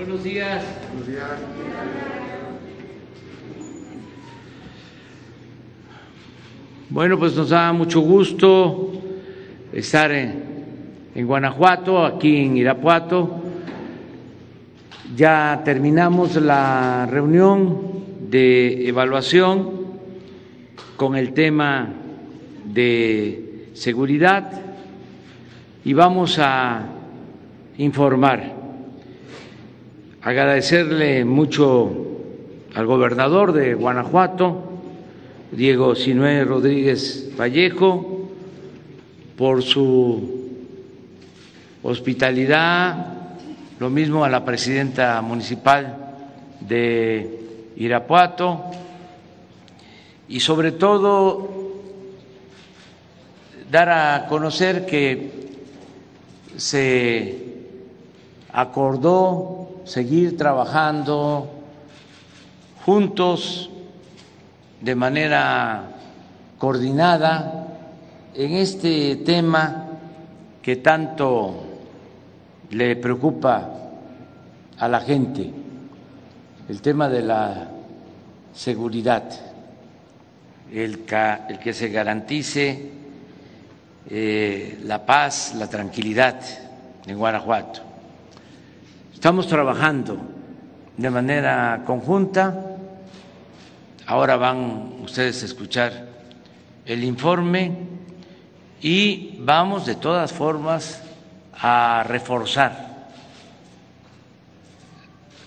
Buenos días. Buenos días. Bueno, pues nos da mucho gusto estar en, en, Guanajuato, aquí en Irapuato. Ya terminamos la reunión de evaluación con el tema de seguridad y vamos a informar, agradecerle mucho al gobernador de Guanajuato, Diego Sinué Rodríguez Vallejo, por su hospitalidad, lo mismo a la presidenta municipal de Irapuato y sobre todo dar a conocer que se acordó seguir trabajando juntos de manera coordinada en este tema que tanto le preocupa a la gente, el tema de la seguridad, el, que se garantice eh, la paz, la tranquilidad en Guanajuato. Estamos trabajando de manera conjunta Ahora van ustedes a escuchar el informe y vamos de todas formas a reforzar.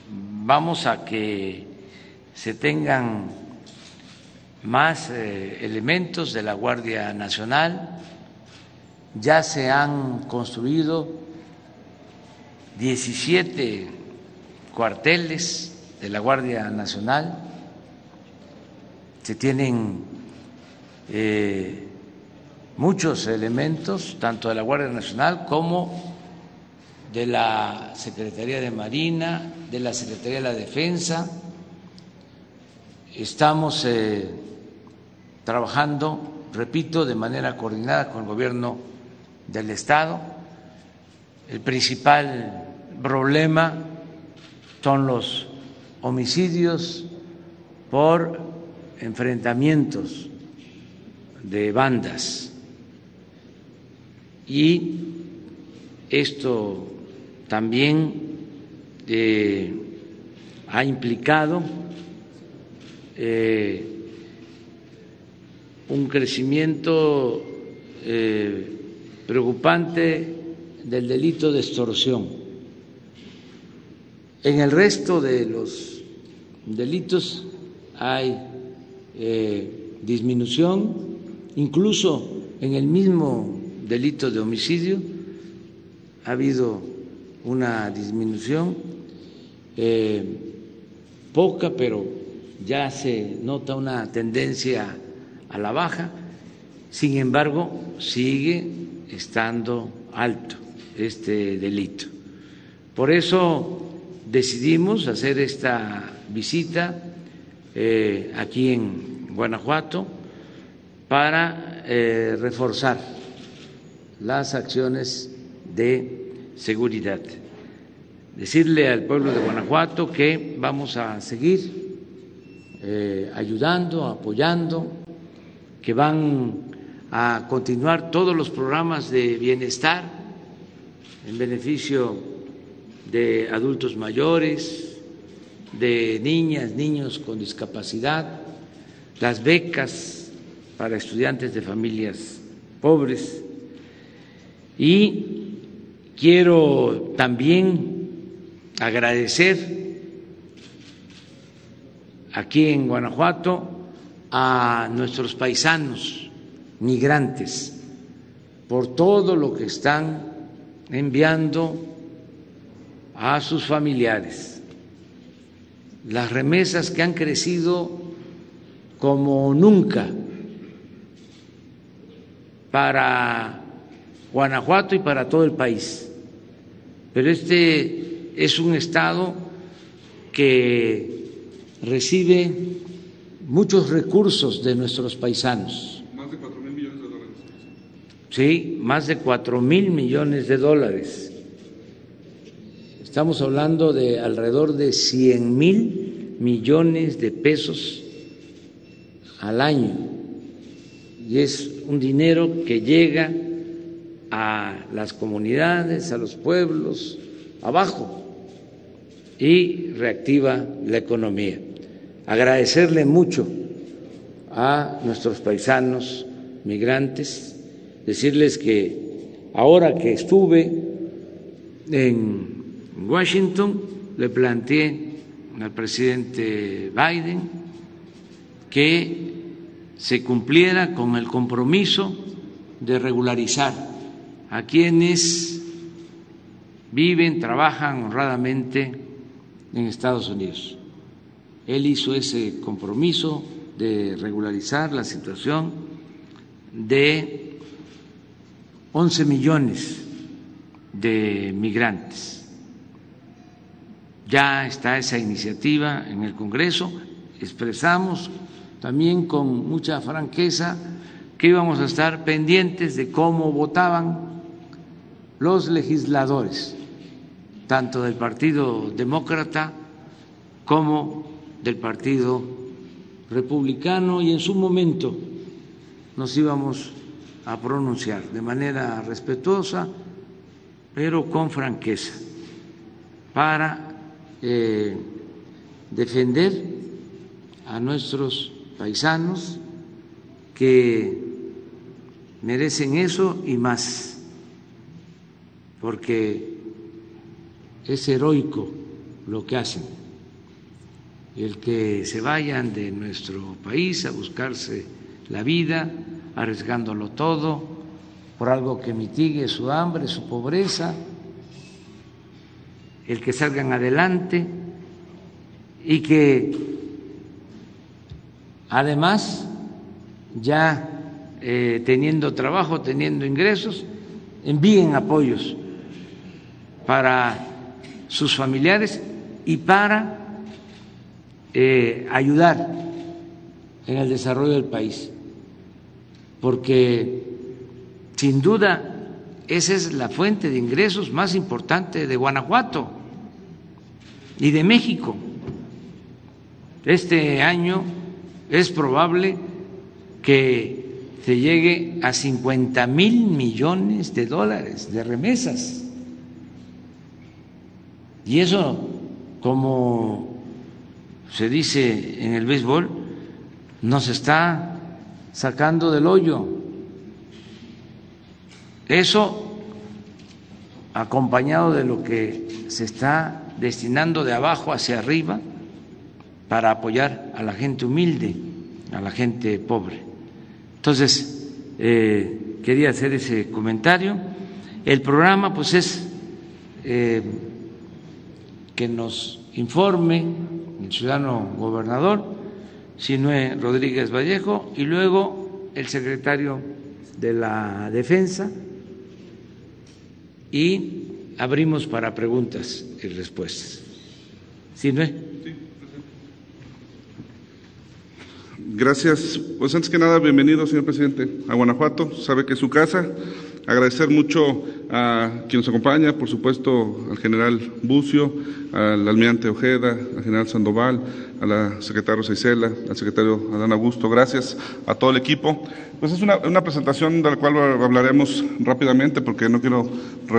Vamos a que se tengan más eh, elementos de la Guardia Nacional. Ya se han construido 17 cuarteles de la Guardia Nacional se tienen eh, muchos elementos, tanto de la Guardia Nacional como de la Secretaría de Marina, de la Secretaría de la Defensa. Estamos eh, trabajando, repito, de manera coordinada con el gobierno del Estado. El principal problema son los homicidios por enfrentamientos de bandas y esto también eh, ha implicado eh, un crecimiento eh, preocupante del delito de extorsión. En el resto de los delitos hay eh, disminución, incluso en el mismo delito de homicidio ha habido una disminución eh, poca, pero ya se nota una tendencia a la baja. Sin embargo, sigue estando alto este delito. Por eso decidimos hacer esta visita eh, aquí en Guanajuato para eh, reforzar las acciones de seguridad. Decirle al pueblo de Guanajuato que vamos a seguir eh, ayudando, apoyando, que van a continuar todos los programas de bienestar en beneficio de adultos mayores, de niñas, niños con discapacidad, las becas para estudiantes de familias pobres. Y quiero también agradecer aquí en Guanajuato a nuestros paisanos migrantes por todo lo que están enviando a sus familiares las remesas que han crecido como nunca para Guanajuato y para todo el país. Pero este es un estado que recibe muchos recursos de nuestros paisanos. Más de cuatro mil millones de dólares. Sí, más de cuatro mil millones de dólares. Estamos hablando de alrededor de 100 mil millones de pesos al año. Y es un dinero que llega a las comunidades, a los pueblos, abajo, y reactiva la economía. Agradecerle mucho a nuestros paisanos migrantes, decirles que ahora que estuve en Washington, le planteé al presidente Biden que se cumpliera con el compromiso de regularizar a quienes viven, trabajan honradamente en Estados Unidos. Él hizo ese compromiso de regularizar la situación de 11 millones de migrantes ya está esa iniciativa en el Congreso. Expresamos también con mucha franqueza que íbamos a estar pendientes de cómo votaban los legisladores, tanto del Partido Demócrata como del Partido Republicano, y en su momento nos íbamos a pronunciar de manera respetuosa, pero con franqueza, para eh, defender a nuestros paisanos que merecen eso y más, porque es heroico lo que hacen. El que se vayan de nuestro país a buscarse la vida, arriesgándolo todo, por algo que mitigue su hambre, su pobreza, el que salgan adelante y que además ya eh, teniendo trabajo, teniendo ingresos, envíen apoyos para sus familiares y para eh, ayudar en el desarrollo del país, porque sin duda esa es la fuente de ingresos más importante de Guanajuato y de México. Este año es probable que se llegue a 50 mil millones de dólares de remesas. Y eso, como se dice en el béisbol, nos está sacando del hoyo eso acompañado de lo que se está destinando de abajo hacia arriba para apoyar a la gente humilde, a la gente pobre. Entonces, eh, quería hacer ese comentario. El programa, pues, es eh, que nos informe el ciudadano gobernador, Sinue Rodríguez Vallejo, y luego el secretario de la Defensa, y abrimos para preguntas y respuestas. ¿Sí, no Gracias. Pues antes que nada, bienvenido, señor presidente, a Guanajuato. Sabe que es su casa. Agradecer mucho a quien nos acompaña, por supuesto, al general Bucio, al almirante Ojeda, al general Sandoval, a la secretaria Seisela, al secretario Adán Augusto. Gracias a todo el equipo. Pues es una, presentación de la cual hablaremos rápidamente porque no quiero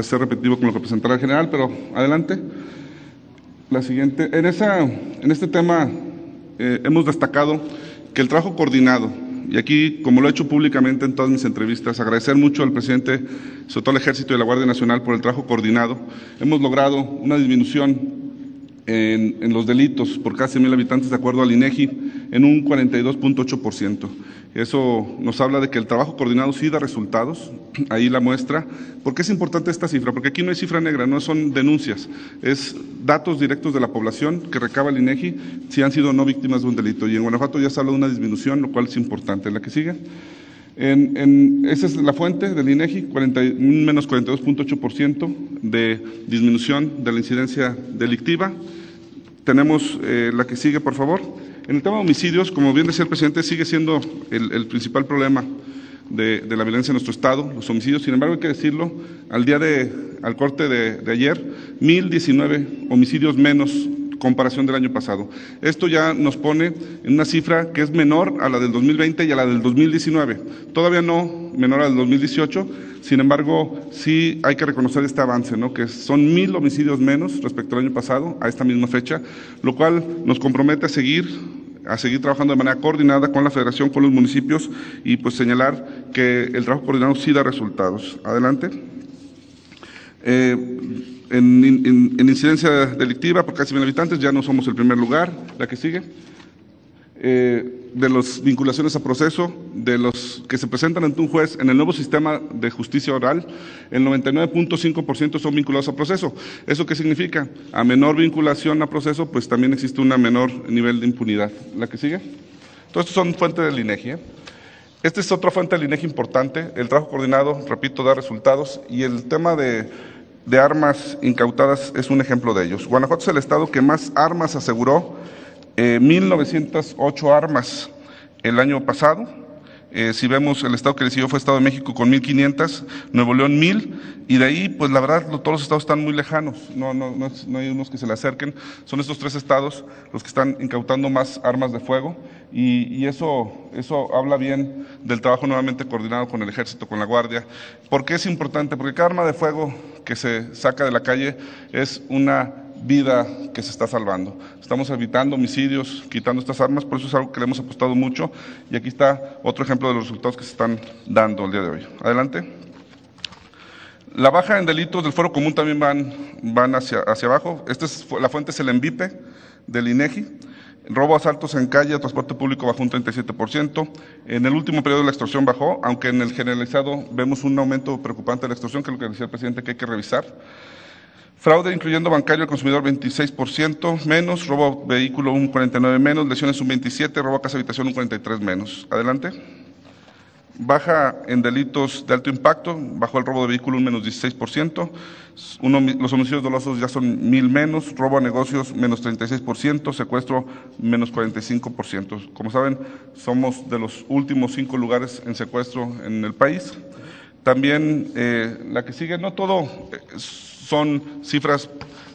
ser repetitivo con lo que presentará el general, pero adelante. La siguiente. En, esa, en este tema eh, hemos destacado que el trabajo coordinado, y aquí, como lo he hecho públicamente en todas mis entrevistas, agradecer mucho al presidente, sobre todo al Ejército y la Guardia Nacional por el trabajo coordinado. Hemos logrado una disminución en, los delitos por casi mil habitantes, de acuerdo al INEGI, en un 42.8%. Eso nos habla de que el trabajo coordinado sí da resultados, ahí la muestra. ¿Por qué es importante esta cifra? Porque aquí no hay cifra negra, no son denuncias, es datos directos de la población que recaba el INEGI si han sido no víctimas de un delito. Y en Guanajuato ya se habla de una disminución, lo cual es importante. La que sigue. En, esa es la fuente del INEGI, 40, un menos 42.8% de disminución de la incidencia delictiva. Tenemos eh, la que sigue, por favor. En el tema de homicidios, como bien decía el presidente, sigue siendo el, principal problema de, la violencia en nuestro Estado, los homicidios. Sin embargo, hay que decirlo, al día de, al corte de, de ayer, 1.019 homicidios menos comparación del año pasado. Esto ya nos pone en una cifra que es menor a la del 2020 y a la del 2019. Todavía no menor a la del 2018, sin embargo, sí hay que reconocer este avance, ¿no? que son mil homicidios menos respecto al año pasado, a esta misma fecha, lo cual nos compromete a seguir a seguir trabajando de manera coordinada con la Federación, con los municipios y pues señalar que el trabajo coordinado sí da resultados. Adelante. Eh, en, incidencia delictiva por casi mil habitantes ya no somos el primer lugar. La que sigue. Eh, de las vinculaciones a proceso, de los que se presentan ante un juez en el nuevo sistema de justicia oral, el 99.5% son vinculados a proceso. ¿Eso qué significa? A menor vinculación a proceso, pues también existe un menor nivel de impunidad. ¿La que sigue? Todo esto son fuentes del INEGI. ¿eh? Esta es otra fuente del INEGI importante. El trabajo coordinado, repito, da resultados. Y el tema de de armas incautadas es un ejemplo de ellos. Guanajuato es el estado que más armas aseguró, 1.908 eh, armas el año pasado. Eh, si vemos el estado que decidió fue Estado de México con 1.500, Nuevo León 1.000, y de ahí, pues la verdad, todos los estados están muy lejanos, no, no, no, hay unos que se le acerquen, son estos tres estados los que están incautando más armas de fuego, y, y eso, eso habla bien del trabajo nuevamente coordinado con el ejército, con la guardia. ¿Por qué es importante? Porque cada arma de fuego que se saca de la calle es una vida que se está salvando. Estamos evitando homicidios, quitando estas armas, por eso es algo que le hemos apostado mucho y aquí está otro ejemplo de los resultados que se están dando el día de hoy. Adelante. La baja en delitos del foro común también van, van hacia, hacia abajo. Esta es, la fuente es el ENVIPE del INEGI. Robo, asaltos en calle, transporte público bajó un 37%. En el último periodo la extorsión bajó, aunque en el generalizado vemos un aumento preocupante de la extorsión, que es lo que decía el presidente que hay que revisar. Fraude, incluyendo bancario al consumidor, 26% menos. Robo vehículo, un 49% menos. Lesiones, un 27%. Robo a casa habitación, un 43% menos. Adelante. Baja en delitos de alto impacto, bajó el robo de vehículo un menos 16%, los homicidios dolosos ya son mil menos, robo a negocios menos 36%, secuestro menos 45%. Como saben, somos de los últimos cinco lugares en secuestro en el país. También eh, la que sigue, no todo eh, son cifras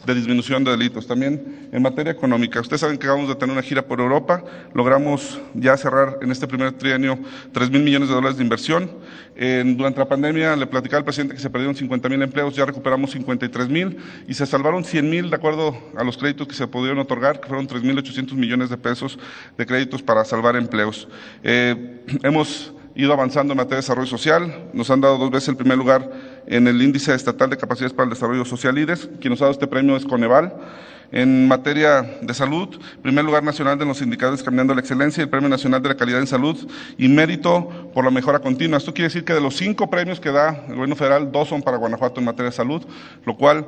de disminución de delitos. También en materia económica, ustedes saben que acabamos de tener una gira por Europa, logramos ya cerrar en este primer trienio 3 mil millones de dólares de inversión. durante la pandemia le platicaba al presidente que se perdieron 50 mil empleos, ya recuperamos 53 mil y se salvaron 100 mil de acuerdo a los créditos que se pudieron otorgar, que fueron 3 mil 800 millones de pesos de créditos para salvar empleos. Eh, hemos ido avanzando en materia de desarrollo social, nos han dado dos veces el primer lugar en el Índice Estatal de Capacidades para el Desarrollo Social IDES. Quien nos ha dado este premio es Coneval. En materia de salud, primer lugar nacional de los indicadores Caminando la Excelencia, el Premio Nacional de la Calidad en Salud y mérito por la mejora continua. Esto quiere decir que de los cinco premios que da el gobierno federal, dos son para Guanajuato en materia de salud, lo cual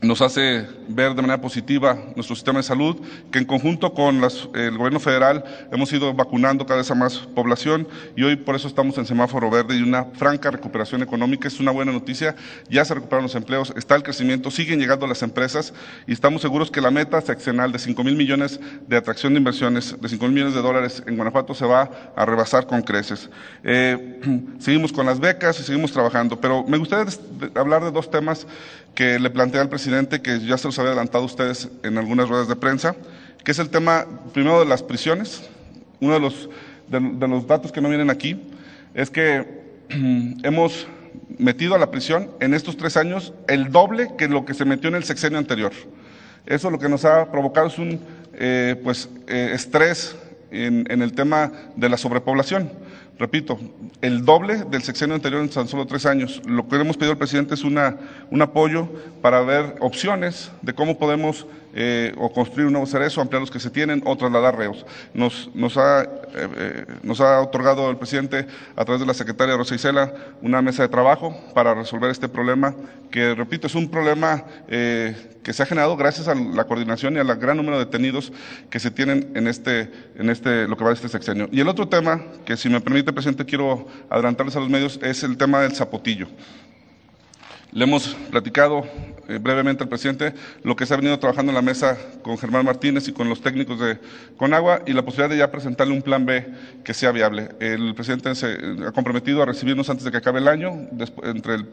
nos hace ver de manera positiva nuestro sistema de salud, que en conjunto con el gobierno federal hemos ido vacunando cada vez a más población y hoy por eso estamos en semáforo verde y una franca recuperación económica. Es una buena noticia, ya se recuperaron los empleos, está el crecimiento, siguen llegando las empresas y estamos seguros que la meta seccional de 5 mil millones de atracción de inversiones, de 5 mil millones de dólares en Guanajuato se va a rebasar con creces. Eh, seguimos con las becas y seguimos trabajando, pero me gustaría hablar de dos temas que le plantea al presidente, que ya se los había adelantado a ustedes en algunas ruedas de prensa, que es el tema primero de las prisiones. Uno de los, de, los datos que no vienen aquí es que hemos metido a la prisión en estos tres años el doble que lo que se metió en el sexenio anterior. Eso lo que nos ha provocado es un eh, pues, eh, estrés en, en, el tema de la sobrepoblación. Repito, el doble del sexenio anterior en tan solo tres años. Lo que hemos pedido al presidente es una, un apoyo para ver opciones de cómo podemos eh, o construir un nuevo cerezo, ampliar los que se tienen o trasladar reos. Nos, nos, ha, eh, eh, nos ha otorgado el presidente, a través de la secretaria Rosa Isela, una mesa de trabajo para resolver este problema, que repito, es un problema que se ha generado gracias a la coordinación y al gran número de detenidos que se tienen en este, en este, lo que va de este sexenio. Y el otro tema, que si me permite, presidente, quiero adelantarles a los medios, es el tema del zapotillo. Le hemos platicado brevemente al presidente lo que se ha venido trabajando en la mesa con Germán Martínez y con los técnicos de Conagua y la posibilidad de ya presentarle un plan B que sea viable. El presidente se ha comprometido a recibirnos antes de que acabe el año, entre el,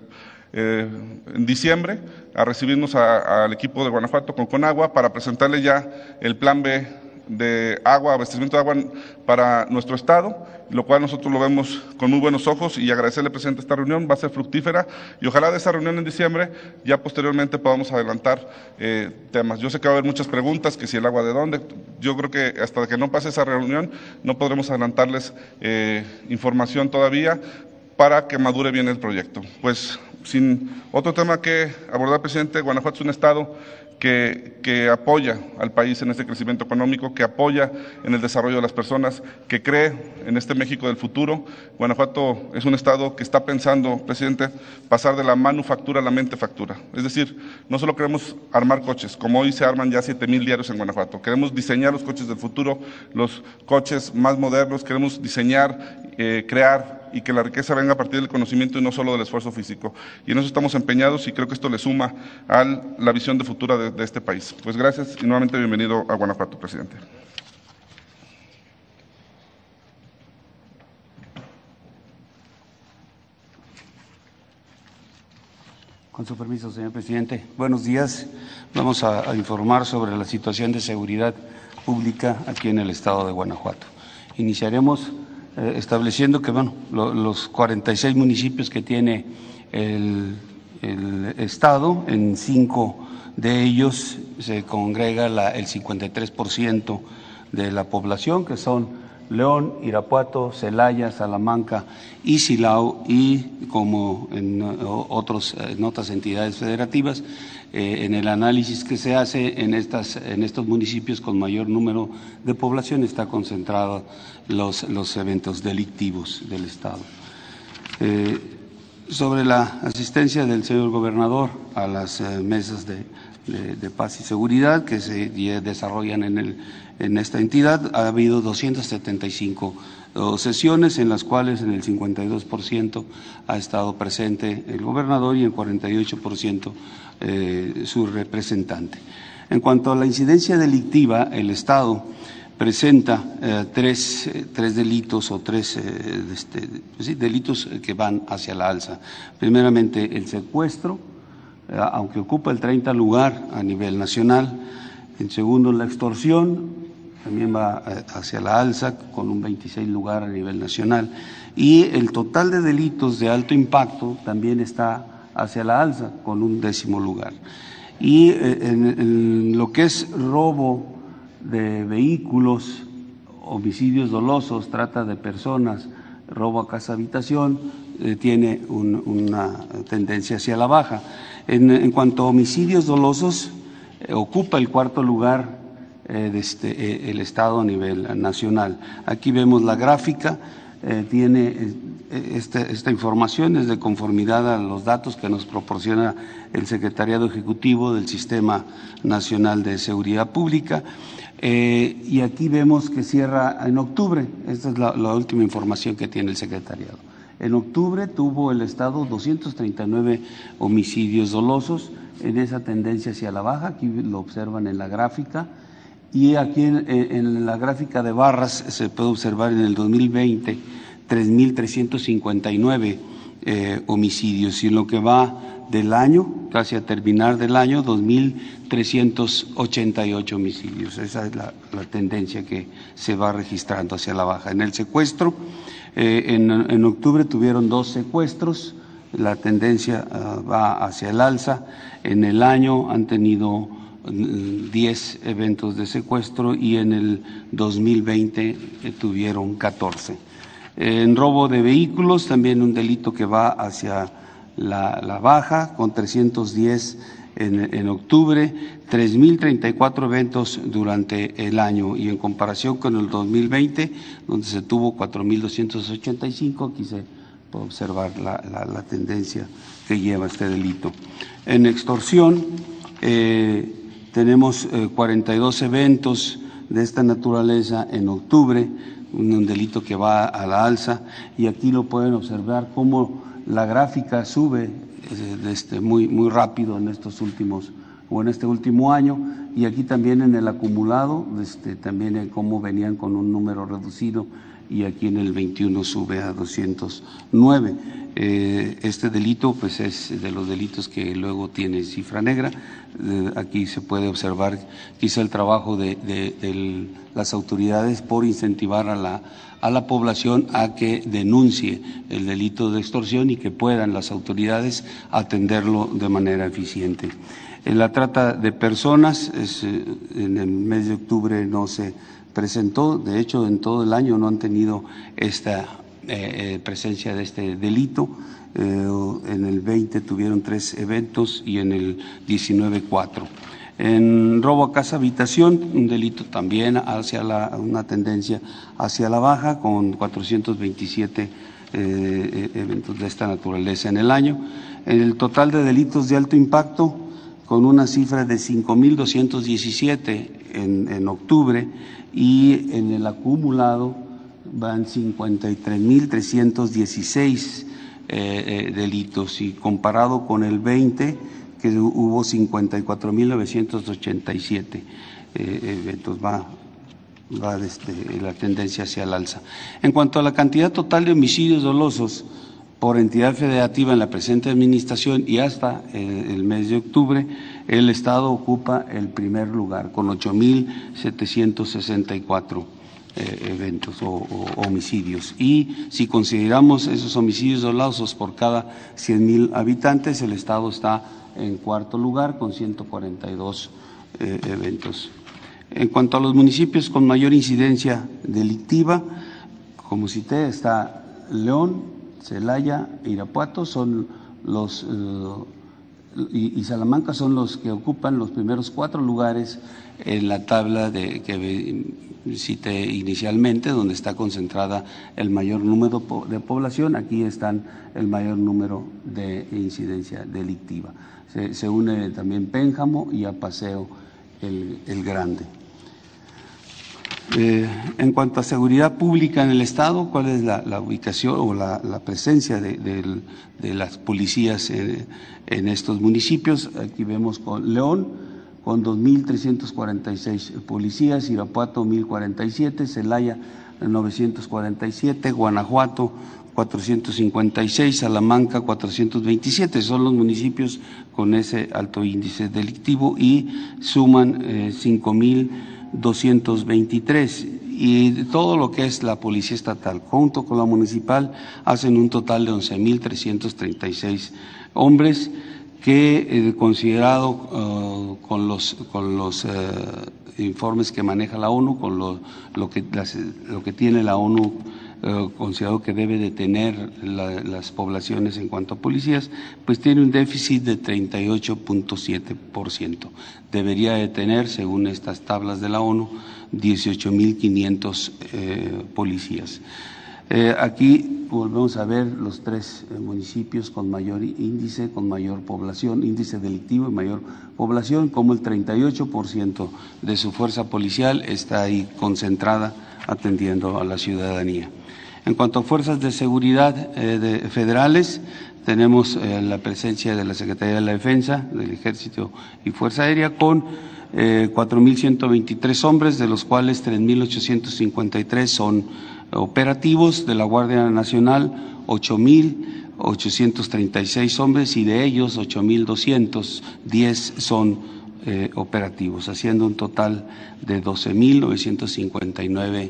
eh, en diciembre, a recibirnos al equipo de Guanajuato con Conagua para presentarle ya el plan B de agua, abastecimiento de agua para nuestro Estado, lo cual nosotros lo vemos con muy buenos ojos y agradecerle, presidente, esta reunión, va a ser fructífera y ojalá de esa reunión en diciembre ya posteriormente podamos adelantar eh, temas. Yo sé que va a haber muchas preguntas, que si el agua de dónde, yo creo que hasta que no pase esa reunión no podremos adelantarles eh, información todavía para que madure bien el proyecto. Pues sin otro tema que abordar, presidente, Guanajuato es un estado que, apoya al país en este crecimiento económico, que apoya en el desarrollo de las personas, que cree en este México del futuro. Guanajuato es un estado que está pensando, presidente, pasar de la manufactura a la mentefactura. Es decir, no solo queremos armar coches, como hoy se arman ya 7 mil diarios en Guanajuato, queremos diseñar los coches del futuro, los coches más modernos, queremos diseñar, eh, crear y que la riqueza venga a partir del conocimiento y no solo del esfuerzo físico. Y en eso estamos empeñados y creo que esto le suma a la visión de futura de, este país. Pues gracias y nuevamente bienvenido a Guanajuato, presidente. Con su permiso, señor presidente. Buenos días. Vamos a, informar sobre la situación de seguridad pública aquí en el estado de Guanajuato. Iniciaremos eh, estableciendo que bueno, los 46 municipios que tiene el, Estado, en cinco de ellos se congrega el 53% de la población, que son León, Irapuato, Celaya, Salamanca y Silao, y como en, otros, en otras entidades federativas, eh, en el análisis que se hace en, estas, en estos municipios con mayor número de población está concentrado los, los eventos delictivos del Estado. Eh, sobre la asistencia del señor gobernador a las eh, mesas de, paz y seguridad que se desarrollan en, el, en esta entidad, ha habido 275 sesiones en las cuales en el 52% ha estado presente el gobernador y en 48% eh, su representante. En cuanto a la incidencia delictiva, el Estado presenta eh, tres, eh, tres, delitos o tres eh, este, delitos que van hacia la alza. Primeramente, el secuestro, aunque ocupa el 30 lugar a nivel nacional. En segundo, la extorsión, también va hacia la alza con un 26 lugar a nivel nacional. Y el total de delitos de alto impacto también está hacia la alza con un décimo lugar. Y en lo que es robo de vehículos, homicidios dolosos, trata de personas, robo a casa habitación, eh, tiene una tendencia hacia la baja. En, cuanto a homicidios dolosos, eh, ocupa el cuarto lugar eh, este, el Estado a nivel nacional. Aquí vemos la gráfica, tiene esta, esta, información es de conformidad a los datos que nos proporciona el Secretariado Ejecutivo del Sistema Nacional de Seguridad Pública. Eh, y aquí vemos que cierra en octubre, esta es la, última información que tiene el secretariado. En octubre tuvo el Estado 239 homicidios dolosos, en esa tendencia hacia la baja, aquí lo observan en la gráfica, y aquí en, la gráfica de barras se puede observar en el 2020 3.359 eh, homicidios, y en lo que va del año, casi a terminar del año, 2.388 homicidios. Esa es la, tendencia que se va registrando hacia la baja. En el secuestro, eh, en, octubre tuvieron dos secuestros, la tendencia ah, va hacia el alza. En el año han tenido 10 mm, eventos de secuestro y en el 2020 eh, tuvieron 14. En robo de vehículos, también un delito que va hacia la, baja con 310 en, en octubre, 3.034 eventos durante el año y en comparación con el 2020, donde se tuvo 4.285, aquí se puede observar la, la, la, tendencia que lleva este delito. En extorsión eh, tenemos eh, 42 eventos de esta naturaleza en octubre, un, delito que va a la alza y aquí lo pueden observar cómo la gráfica sube este, muy, muy rápido en estos últimos o en este último año y aquí también en el acumulado, este, también cómo venían con un número reducido y aquí en el 21 sube a 209. Eh, este delito pues es de los delitos que luego tiene cifra negra. Eh, aquí se puede observar quizá el trabajo de, las autoridades por incentivar a la a la población a que denuncie el delito de extorsión y que puedan las autoridades atenderlo de manera eficiente. En la trata de personas, es, en el mes de octubre no se presentó, de hecho en todo el año no han tenido esta eh, presencia de este delito. Eh, en el 20 tuvieron tres eventos y en el 19 cuatro. En robo a casa habitación, un delito también hacia la, una tendencia hacia la baja, con 427 eh, eventos de esta naturaleza en el año. El total de delitos de alto impacto, con una cifra de 5.217 en, en octubre y en el acumulado van 53.316 eh, eh, delitos y comparado con el 20 que hubo 54.987 eh, eventos, va, va desde la tendencia hacia el alza. En cuanto a la cantidad total de homicidios dolosos por entidad federativa en la presente administración y hasta el, mes de octubre, el Estado ocupa el primer lugar con 8.764 eh, eventos o, homicidios. Y si consideramos esos homicidios dolosos por cada 100.000 habitantes, el Estado está en cuarto lugar con 142 eh, eventos. En cuanto a los municipios con mayor incidencia delictiva, como cité, está León, Celaya, Irapuato, son los eh, y, y, Salamanca son los que ocupan los primeros cuatro lugares en la tabla de, que cité inicialmente, donde está concentrada el mayor número de población. Aquí están el mayor número de incidencia delictiva. Se, une también Pénjamo y a Paseo el, el Grande. Eh, en cuanto a seguridad pública en el Estado, ¿cuál es la, ubicación o la, presencia de, de, las policías en, en, estos municipios? Aquí vemos con León con 2.346 policías, Irapuato 1.047, Celaya 947, Guanajuato 456, Salamanca 427, son los municipios con ese alto índice delictivo y suman eh, 5.223 y todo lo que es la policía estatal junto con la municipal hacen un total de 11.336 hombres que eh, considerado uh, con los, con los uh, informes que maneja la ONU, con lo, lo, que, lo que tiene la ONU considerado que debe de tener la, las poblaciones en cuanto a policías, pues tiene un déficit de 38.7%. Debería de tener, según estas tablas de la ONU, 18.500 eh, policías. Eh, aquí volvemos a ver los tres eh, municipios con mayor índice, con mayor población, índice delictivo y mayor población, como el 38% de su fuerza policial está ahí concentrada atendiendo a la ciudadanía. En cuanto a fuerzas de seguridad eh, de, federales, tenemos la presencia de la Secretaría de la Defensa, del Ejército y Fuerza Aérea con eh, 4.123 hombres, de los cuales 3.853 son operativos, de la Guardia Nacional 8.836 hombres y de ellos 8.210 son eh, operativos, haciendo un total de 12.959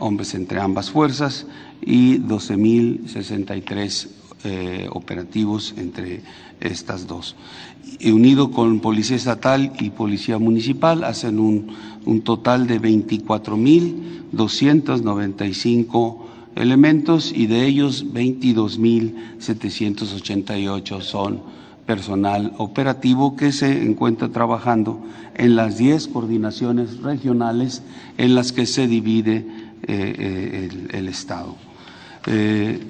hombres entre ambas fuerzas y 12.063 eh, operativos entre estas dos. Unido con Policía Estatal y Policía Municipal hacen un, un total de 24.295 elementos y de ellos 22.788 son personal operativo que se encuentra trabajando en las 10 coordinaciones regionales en las que se divide eh, eh, el, Estado. Eh,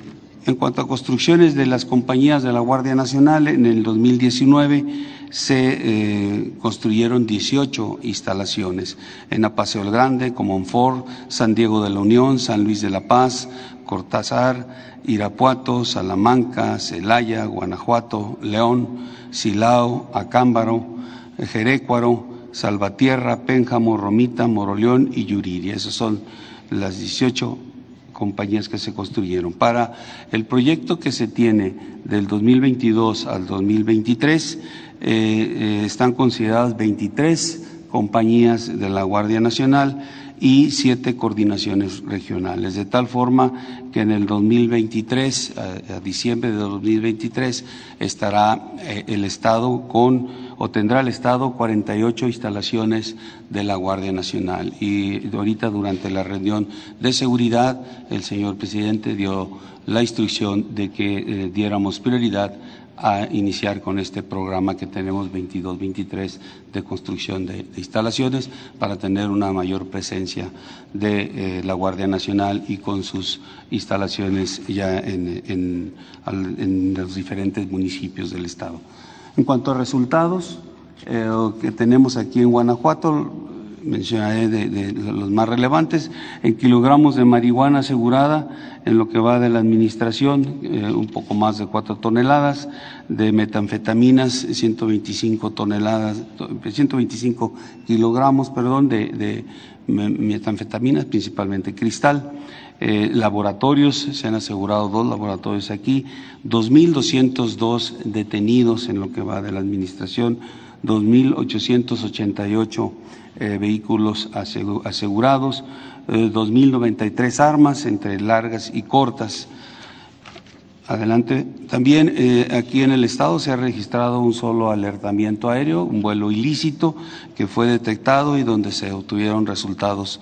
en cuanto a construcciones de las compañías de la Guardia Nacional, en el 2019 se construyeron 18 instalaciones en Apaseo el Grande, Comonfort, San Diego de la Unión, San Luis de la Paz, Cortázar, Irapuato, Salamanca, Celaya, Guanajuato, León, Silao, Acámbaro, Jerécuaro, Salvatierra, Pénjamo, Romita, Moroleón y Yuriria. Esas son las 18 compañías que se construyeron. Para el proyecto que se tiene del 2022 al 2023, eh, eh, están consideradas 23 compañías de la Guardia Nacional y siete coordinaciones regionales, de tal forma que en el 2023, a, diciembre de 2023, estará eh, el Estado con, o tendrá el Estado 48 instalaciones de la Guardia Nacional. Y ahorita durante la reunión de seguridad, el señor presidente dio la instrucción de que eh, diéramos prioridad a iniciar con este programa que tenemos 22-23 de construcción de, instalaciones para tener una mayor presencia de eh, la Guardia Nacional y con sus instalaciones ya en, los diferentes municipios del Estado. En cuanto a resultados eh, que tenemos aquí en Guanajuato, mencionaré de, los más relevantes, en kilogramos de marihuana asegurada en lo que va de la administración, eh, un poco más de cuatro toneladas, de metanfetaminas, 125 toneladas, 125 kilogramos, perdón, de, metanfetaminas, principalmente cristal. Eh, laboratorios, se han asegurado dos laboratorios aquí, 2.202 detenidos en lo que va de la administración, 2.888 eh, vehículos asegurados, 2.093 eh, armas entre largas y cortas. Adelante. También eh, aquí en el estado se ha registrado un solo alertamiento aéreo, un vuelo ilícito que fue detectado y donde se obtuvieron resultados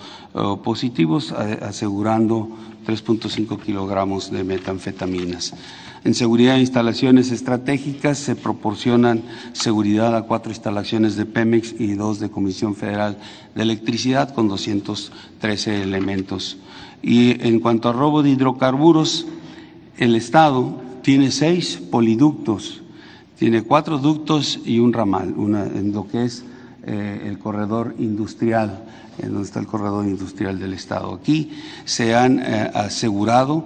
positivos, asegurando 3.5 kilogramos de metanfetaminas. En seguridad de instalaciones estratégicas se proporcionan seguridad a cuatro instalaciones de Pemex y dos de Comisión Federal de Electricidad con 213 elementos. Y en cuanto a robo de hidrocarburos, el Estado tiene seis poliductos, tiene cuatro ductos y un ramal, una, en lo que es eh, el corredor industrial, en donde está el corredor industrial del Estado. Aquí se han eh, asegurado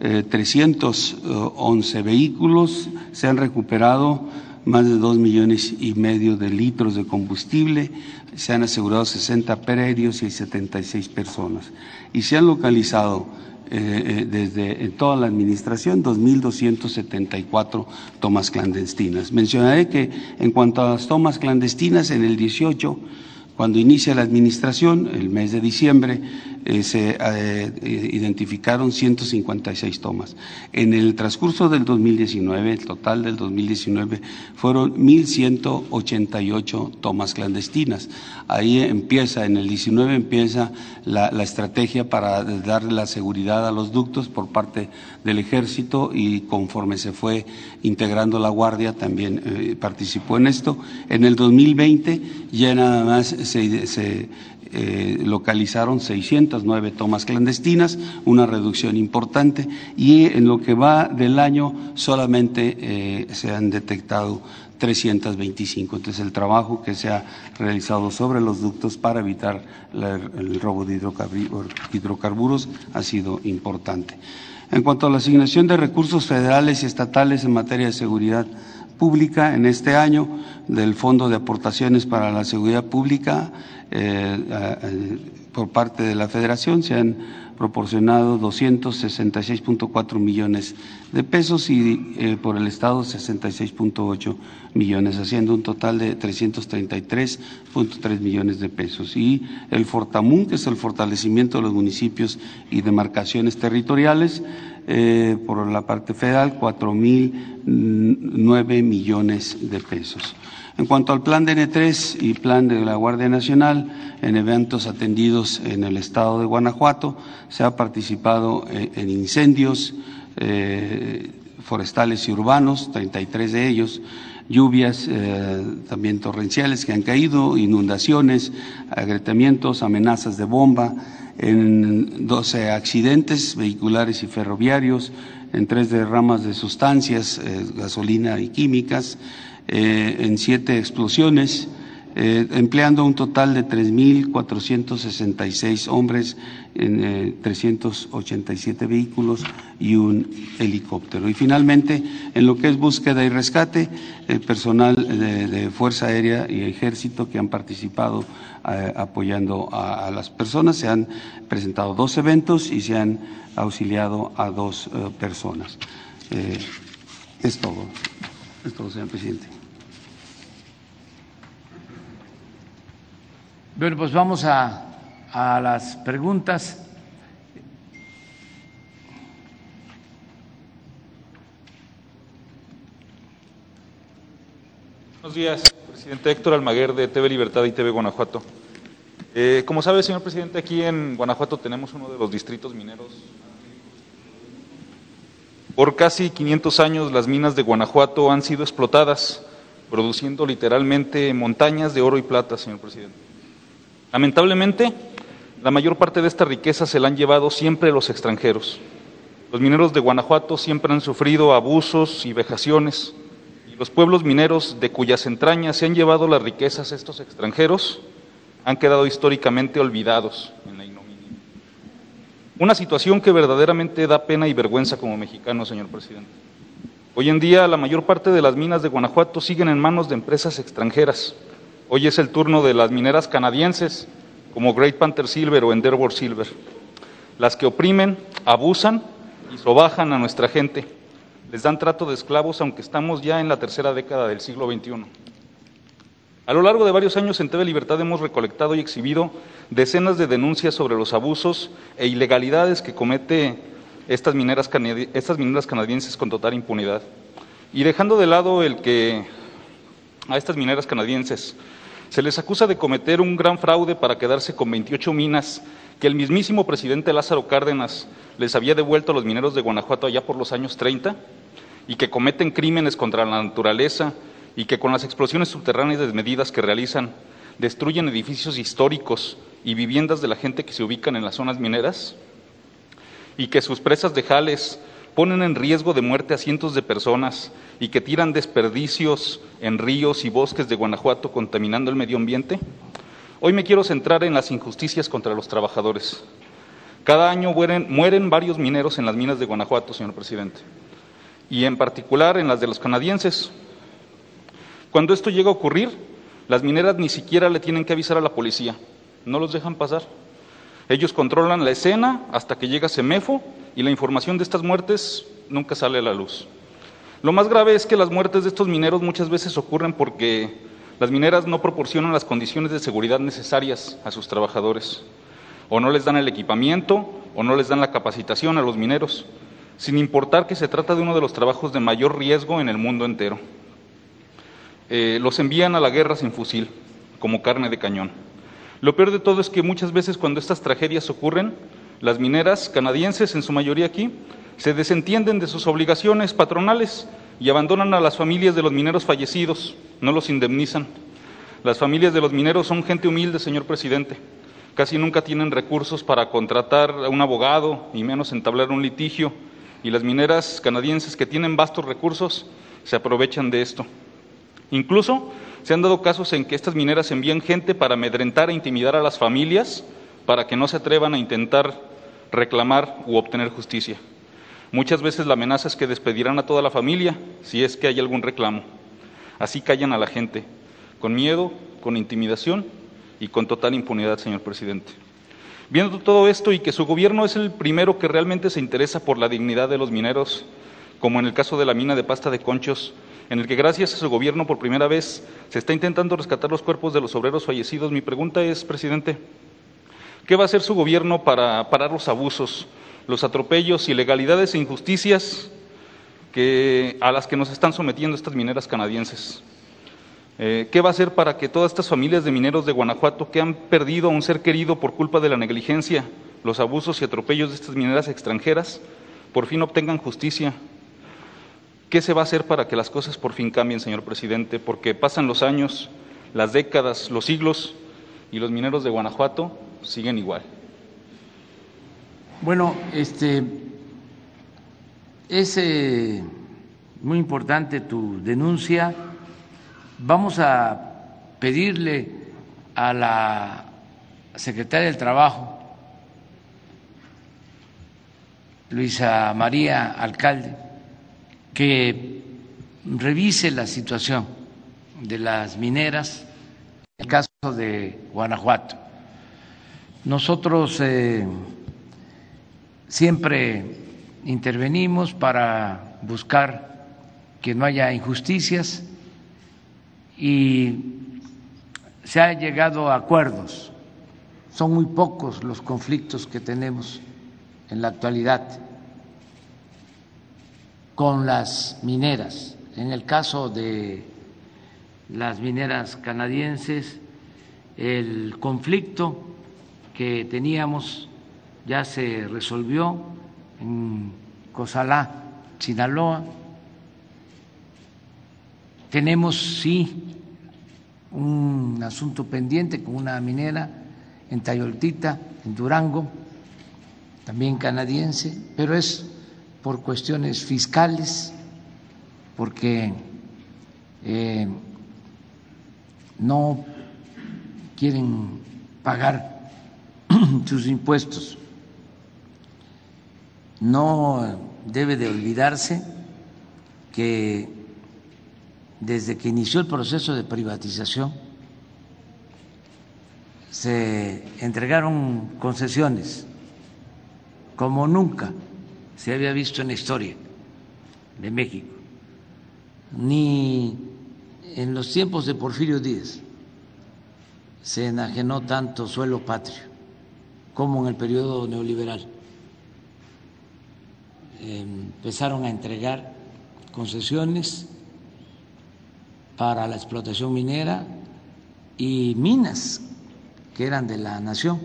311 eh, vehículos, se han recuperado más de 2 millones y medio de litros de combustible, se han asegurado 60 peredios y 76 personas. Y se han localizado eh, eh, desde toda la administración 2.274 tomas clandestinas. Mencionaré que en cuanto a las tomas clandestinas, en el 18 cuando inicia la administración, el mes de diciembre, eh, se eh, identificaron 156 tomas. En el transcurso del 2019, el total del 2019, fueron 1.188 tomas clandestinas. Ahí empieza, en el 19 empieza la, estrategia para darle la seguridad a los ductos por parte del ejército y conforme se fue integrando la Guardia también eh, participó en esto. En el 2020 ya nada más se, eh, localizaron 609 tomas clandestinas, una reducción importante, y en lo que va del año solamente eh, se han detectado 325. Entonces, el trabajo que se ha realizado sobre los ductos para evitar el robo de hidrocarburos ha sido importante. En cuanto a la asignación de recursos federales y estatales en materia de seguridad pública, en este año del Fondo de Aportaciones para la Seguridad Pública eh, por parte de la Federación se han proporcionado 266.4 millones de pesos y eh, por el Estado 66.8 millones, haciendo un total de 333.3 millones de pesos. Y el Fortamun, que es el fortalecimiento de los municipios y demarcaciones territoriales, eh, por la parte federal, 4.009 millones de pesos. En cuanto al plan de N3 y plan de la Guardia Nacional, en eventos atendidos en el estado de Guanajuato, se ha participado eh, en incendios eh, forestales y urbanos, 33 de ellos, lluvias también torrenciales que han caído, inundaciones, agrietamientos, amenazas de bomba, en 12 accidentes vehiculares y ferroviarios, en tres derramas de sustancias, eh, gasolina y químicas, eh, en siete explosiones, eh, empleando un total de 3.466 hombres en 387 vehículos y un helicóptero. Y finalmente, en lo que es búsqueda y rescate, el personal de, Fuerza Aérea y Ejército que han participado apoyando a, las personas, se han presentado dos eventos y se han auxiliado a dos personas. es todo. Es todo, señor presidente. Bueno, pues vamos a, las preguntas. Buenos días, presidente Héctor Almaguer de TV Libertad y TV Guanajuato. Eh, como sabe, señor presidente, aquí en Guanajuato tenemos uno de los distritos mineros. Por casi 500 años las minas de Guanajuato han sido explotadas, produciendo literalmente montañas de oro y plata, señor presidente. Lamentablemente, la mayor parte de esta riqueza se la han llevado siempre los extranjeros. Los mineros de Guanajuato siempre han sufrido abusos y vejaciones, y los pueblos mineros de cuyas entrañas se han llevado las riquezas estos extranjeros han quedado históricamente olvidados en la ignominia. Una situación que verdaderamente da pena y vergüenza como mexicano, señor presidente. Hoy en día la mayor parte de las minas de Guanajuato siguen en manos de empresas extranjeras, Hoy es el turno de las mineras canadienses, como Great Panther Silver o Endeavour Silver, las que oprimen, abusan y sobajan a nuestra gente. Les dan trato de esclavos, aunque estamos ya en la tercera década del siglo XXI. A lo largo de varios años en TV Libertad hemos recolectado y exhibido decenas de denuncias sobre los abusos e ilegalidades que comete estas mineras, estas mineras canadienses con total impunidad. Y dejando de lado el que a estas mineras canadienses se les acusa de cometer un gran fraude para quedarse con 28 minas que el mismísimo presidente Lázaro Cárdenas les había devuelto a los mineros de Guanajuato allá por los años 30 y que cometen crímenes contra la naturaleza y que con las explosiones subterráneas desmedidas que realizan destruyen edificios históricos y viviendas de la gente que se ubican en las zonas mineras y que sus presas de jales ponen en riesgo de muerte a cientos de personas y que tiran desperdicios en ríos y bosques de Guanajuato contaminando el medio ambiente? Hoy me quiero centrar en las injusticias contra los trabajadores. Cada año mueren, varios mineros en las minas de Guanajuato, señor presidente, y en particular en las de los canadienses. Cuando esto llega a ocurrir, las mineras ni siquiera le tienen que avisar a la policía, no los dejan pasar. Ellos controlan la escena hasta que llega Semefo y la información de estas muertes nunca sale a la luz. Lo más grave es que las muertes de estos mineros muchas veces ocurren porque las mineras no proporcionan las condiciones de seguridad necesarias a sus trabajadores, o no les dan el equipamiento, o no les dan la capacitación a los mineros, sin importar que se trata de uno de los trabajos de mayor riesgo en el mundo entero. Eh, los envían a la guerra sin fusil, como carne de cañón. Lo peor de todo es que muchas veces cuando estas tragedias ocurren, las mineras canadienses, en su mayoría aquí, se desentienden de sus obligaciones patronales y abandonan a las familias de los mineros fallecidos, no los indemnizan. Las familias de los mineros son gente humilde, señor presidente. Casi nunca tienen recursos para contratar a un abogado, y menos entablar un litigio, y las mineras canadienses que tienen vastos recursos se aprovechan de esto. Incluso se han dado casos en que estas mineras envían gente para amedrentar e intimidar a las familias para que no se atrevan a intentar reclamar u obtener justicia. Muchas veces la amenaza es que despedirán a toda la familia si es que hay algún reclamo. Así callan a la gente, con miedo, con intimidación y con total impunidad, señor presidente. Viendo todo esto y que su gobierno es el primero que realmente se interesa por la dignidad de los mineros, como en el caso de la mina de pasta de conchos, en el que gracias a su gobierno por primera vez se está intentando rescatar los cuerpos de los obreros fallecidos. Mi pregunta es, presidente, ¿qué va a hacer su gobierno para parar los abusos, los atropellos, ilegalidades e injusticias a las que nos están sometiendo estas mineras canadienses? Eh, ¿Qué va a hacer para que todas estas familias de mineros de Guanajuato que han perdido a un ser querido por culpa de la negligencia, los abusos y atropellos de estas mineras extranjeras, por fin obtengan justicia ¿Qué se va a hacer para que las cosas por fin cambien, señor presidente? Porque pasan los años, las décadas, los siglos y los mineros de Guanajuato siguen igual. Bueno, este es eh, muy importante tu denuncia. Vamos a pedirle a la secretaria del Trabajo, Luisa María Alcalde, que revise la situación de las mineras, en el caso de Guanajuato. Nosotros eh, siempre intervenimos para buscar que no haya injusticias y se ha llegado a acuerdos. Son muy pocos los conflictos que tenemos en la actualidad con las mineras. En el caso de las mineras canadienses, el conflicto que teníamos ya se resolvió en Cosalá, Sinaloa. Tenemos, sí, un asunto pendiente con una minera en Tayoltita, en Durango, también canadiense, pero es por cuestiones fiscales, porque eh, no quieren pagar sus impuestos. No debe de olvidarse que desde que inició el proceso de privatización se entregaron concesiones como nunca se había visto en la historia de México, ni en los tiempos de Porfirio Díaz se enajenó tanto suelo patrio como en el periodo neoliberal. Empezaron a entregar concesiones para la explotación minera y minas que eran de la nación.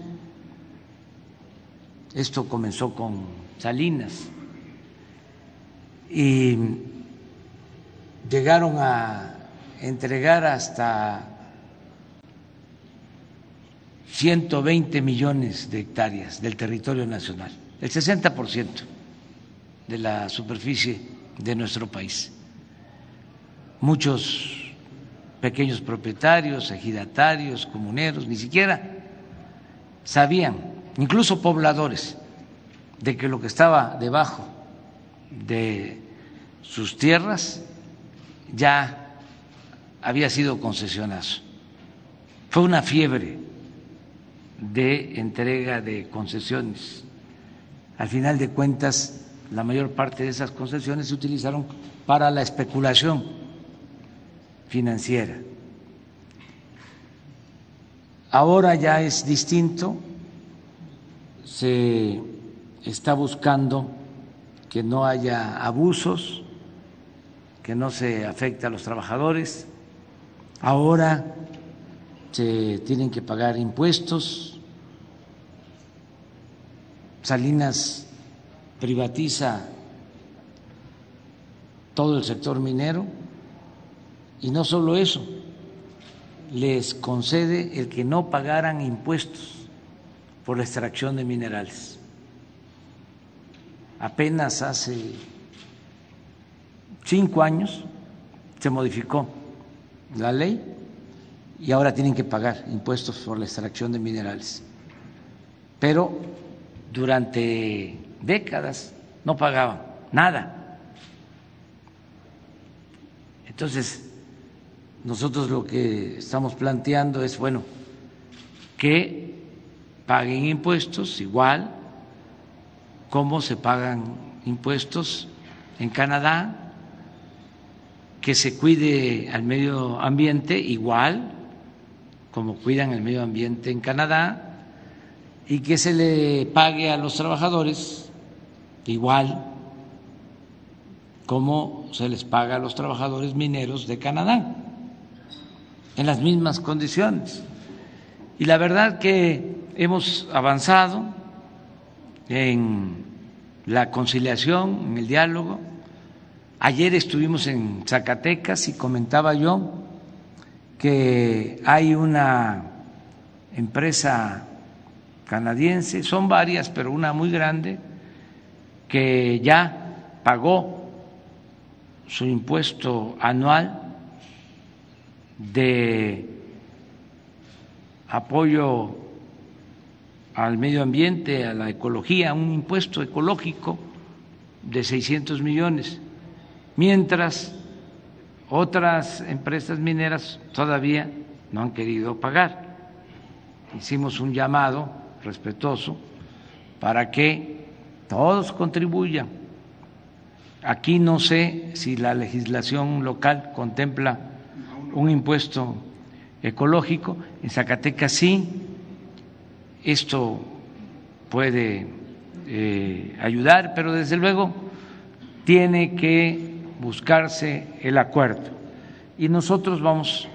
Esto comenzó con Salinas, y llegaron a entregar hasta 120 millones de hectáreas del territorio nacional, el 60% de la superficie de nuestro país. Muchos pequeños propietarios, ejidatarios, comuneros, ni siquiera sabían, incluso pobladores, de que lo que estaba debajo de sus tierras ya había sido concesionado. Fue una fiebre de entrega de concesiones. Al final de cuentas, la mayor parte de esas concesiones se utilizaron para la especulación financiera. Ahora ya es distinto, se está buscando que no haya abusos, que no se afecte a los trabajadores. Ahora se tienen que pagar impuestos. Salinas privatiza todo el sector minero y no solo eso, les concede el que no pagaran impuestos por la extracción de minerales apenas hace cinco años se modificó la ley y ahora tienen que pagar impuestos por la extracción de minerales. Pero durante décadas no pagaban nada. Entonces, nosotros lo que estamos planteando es, bueno, que paguen impuestos igual cómo se pagan impuestos en Canadá, que se cuide al medio ambiente igual como cuidan el medio ambiente en Canadá y que se le pague a los trabajadores igual como se les paga a los trabajadores mineros de Canadá, en las mismas condiciones. Y la verdad que hemos avanzado en la conciliación, en el diálogo. Ayer estuvimos en Zacatecas y comentaba yo que hay una empresa canadiense, son varias, pero una muy grande, que ya pagó su impuesto anual de apoyo al medio ambiente, a la ecología, un impuesto ecológico de 600 millones, mientras otras empresas mineras todavía no han querido pagar. Hicimos un llamado respetuoso para que todos contribuyan. Aquí no sé si la legislación local contempla un impuesto ecológico, en Zacatecas sí, esto puede eh, ayudar, pero desde luego tiene que buscarse el acuerdo. Y nosotros vamos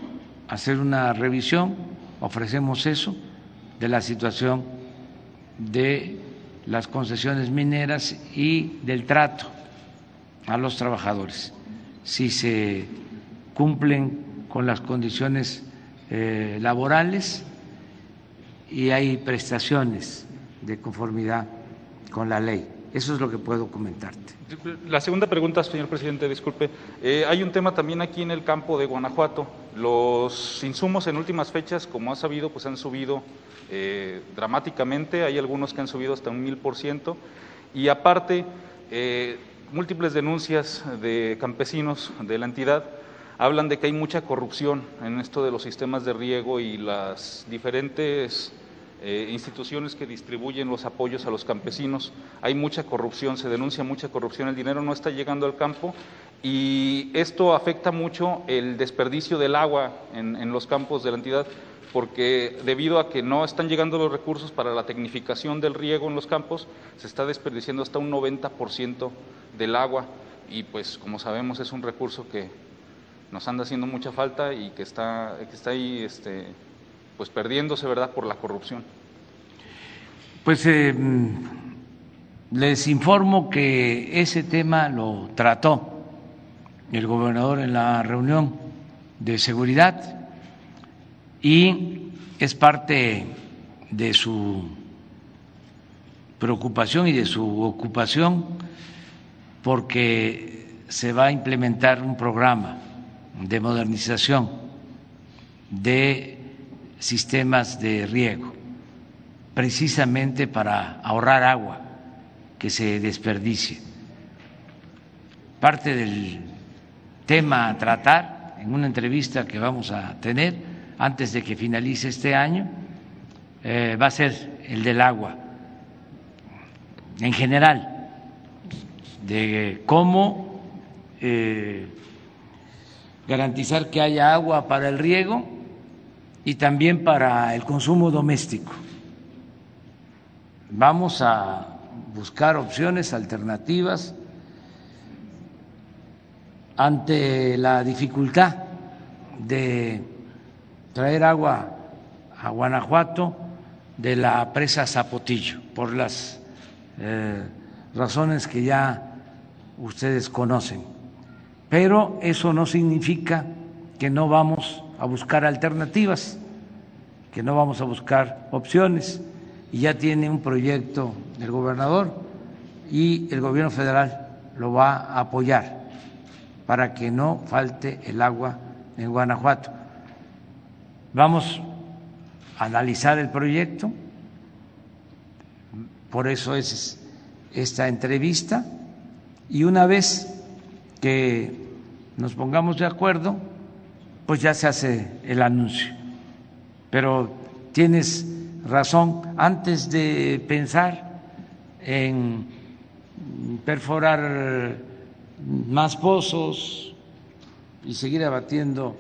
a hacer una revisión, ofrecemos eso, de la situación de las concesiones mineras y del trato a los trabajadores. Si se cumplen con las condiciones eh, laborales y hay prestaciones de conformidad con la ley. Eso es lo que puedo comentarte. La segunda pregunta, señor presidente, disculpe. Eh, hay un tema también aquí en el campo de Guanajuato. Los insumos en últimas fechas, como ha sabido, pues han subido eh, dramáticamente. Hay algunos que han subido hasta un mil por ciento. Y aparte, múltiples denuncias de campesinos de la entidad hablan de que hay mucha corrupción en esto de los sistemas de riego y las diferentes eh, instituciones que distribuyen los apoyos a los campesinos. Hay mucha corrupción, se denuncia mucha corrupción, el dinero no está llegando al campo y esto afecta mucho el desperdicio del agua en, en los campos de la entidad porque debido a que no están llegando los recursos para la tecnificación del riego en los campos, se está desperdiciando hasta un 90% del agua y pues como sabemos es un recurso que nos anda haciendo mucha falta y que está, que está ahí este, pues perdiéndose ¿verdad? por la corrupción. Pues eh, les informo que ese tema lo trató el gobernador en la reunión de seguridad y es parte de su preocupación y de su ocupación porque se va a implementar un programa de modernización de sistemas de riego, precisamente para ahorrar agua que se desperdicie. Parte del tema a tratar en una entrevista que vamos a tener antes de que finalice este año eh, va a ser el del agua en general, de cómo eh, garantizar que haya agua para el riego y también para el consumo doméstico. Vamos a buscar opciones alternativas ante la dificultad de traer agua a Guanajuato de la presa Zapotillo, por las eh, razones que ya ustedes conocen pero eso no significa que no vamos a buscar alternativas, que no vamos a buscar opciones. Y ya tiene un proyecto el gobernador y el gobierno federal lo va a apoyar para que no falte el agua en Guanajuato. Vamos a analizar el proyecto, por eso es esta entrevista, y una vez que nos pongamos de acuerdo, pues ya se hace el anuncio. Pero tienes razón, antes de pensar en perforar más pozos y seguir abatiendo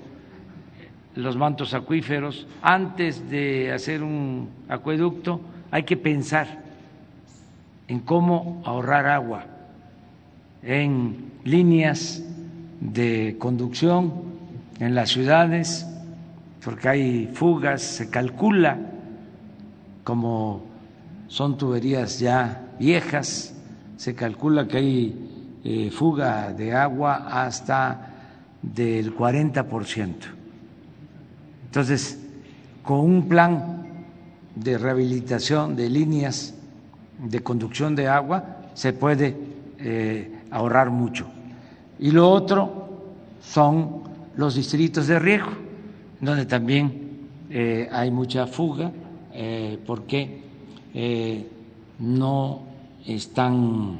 los mantos acuíferos, antes de hacer un acueducto hay que pensar en cómo ahorrar agua, en líneas de conducción en las ciudades, porque hay fugas, se calcula como son tuberías ya viejas, se calcula que hay eh, fuga de agua hasta del 40%. Entonces, con un plan de rehabilitación de líneas de conducción de agua se puede eh, ahorrar mucho. Y lo otro son los distritos de riego, donde también eh, hay mucha fuga eh, porque no están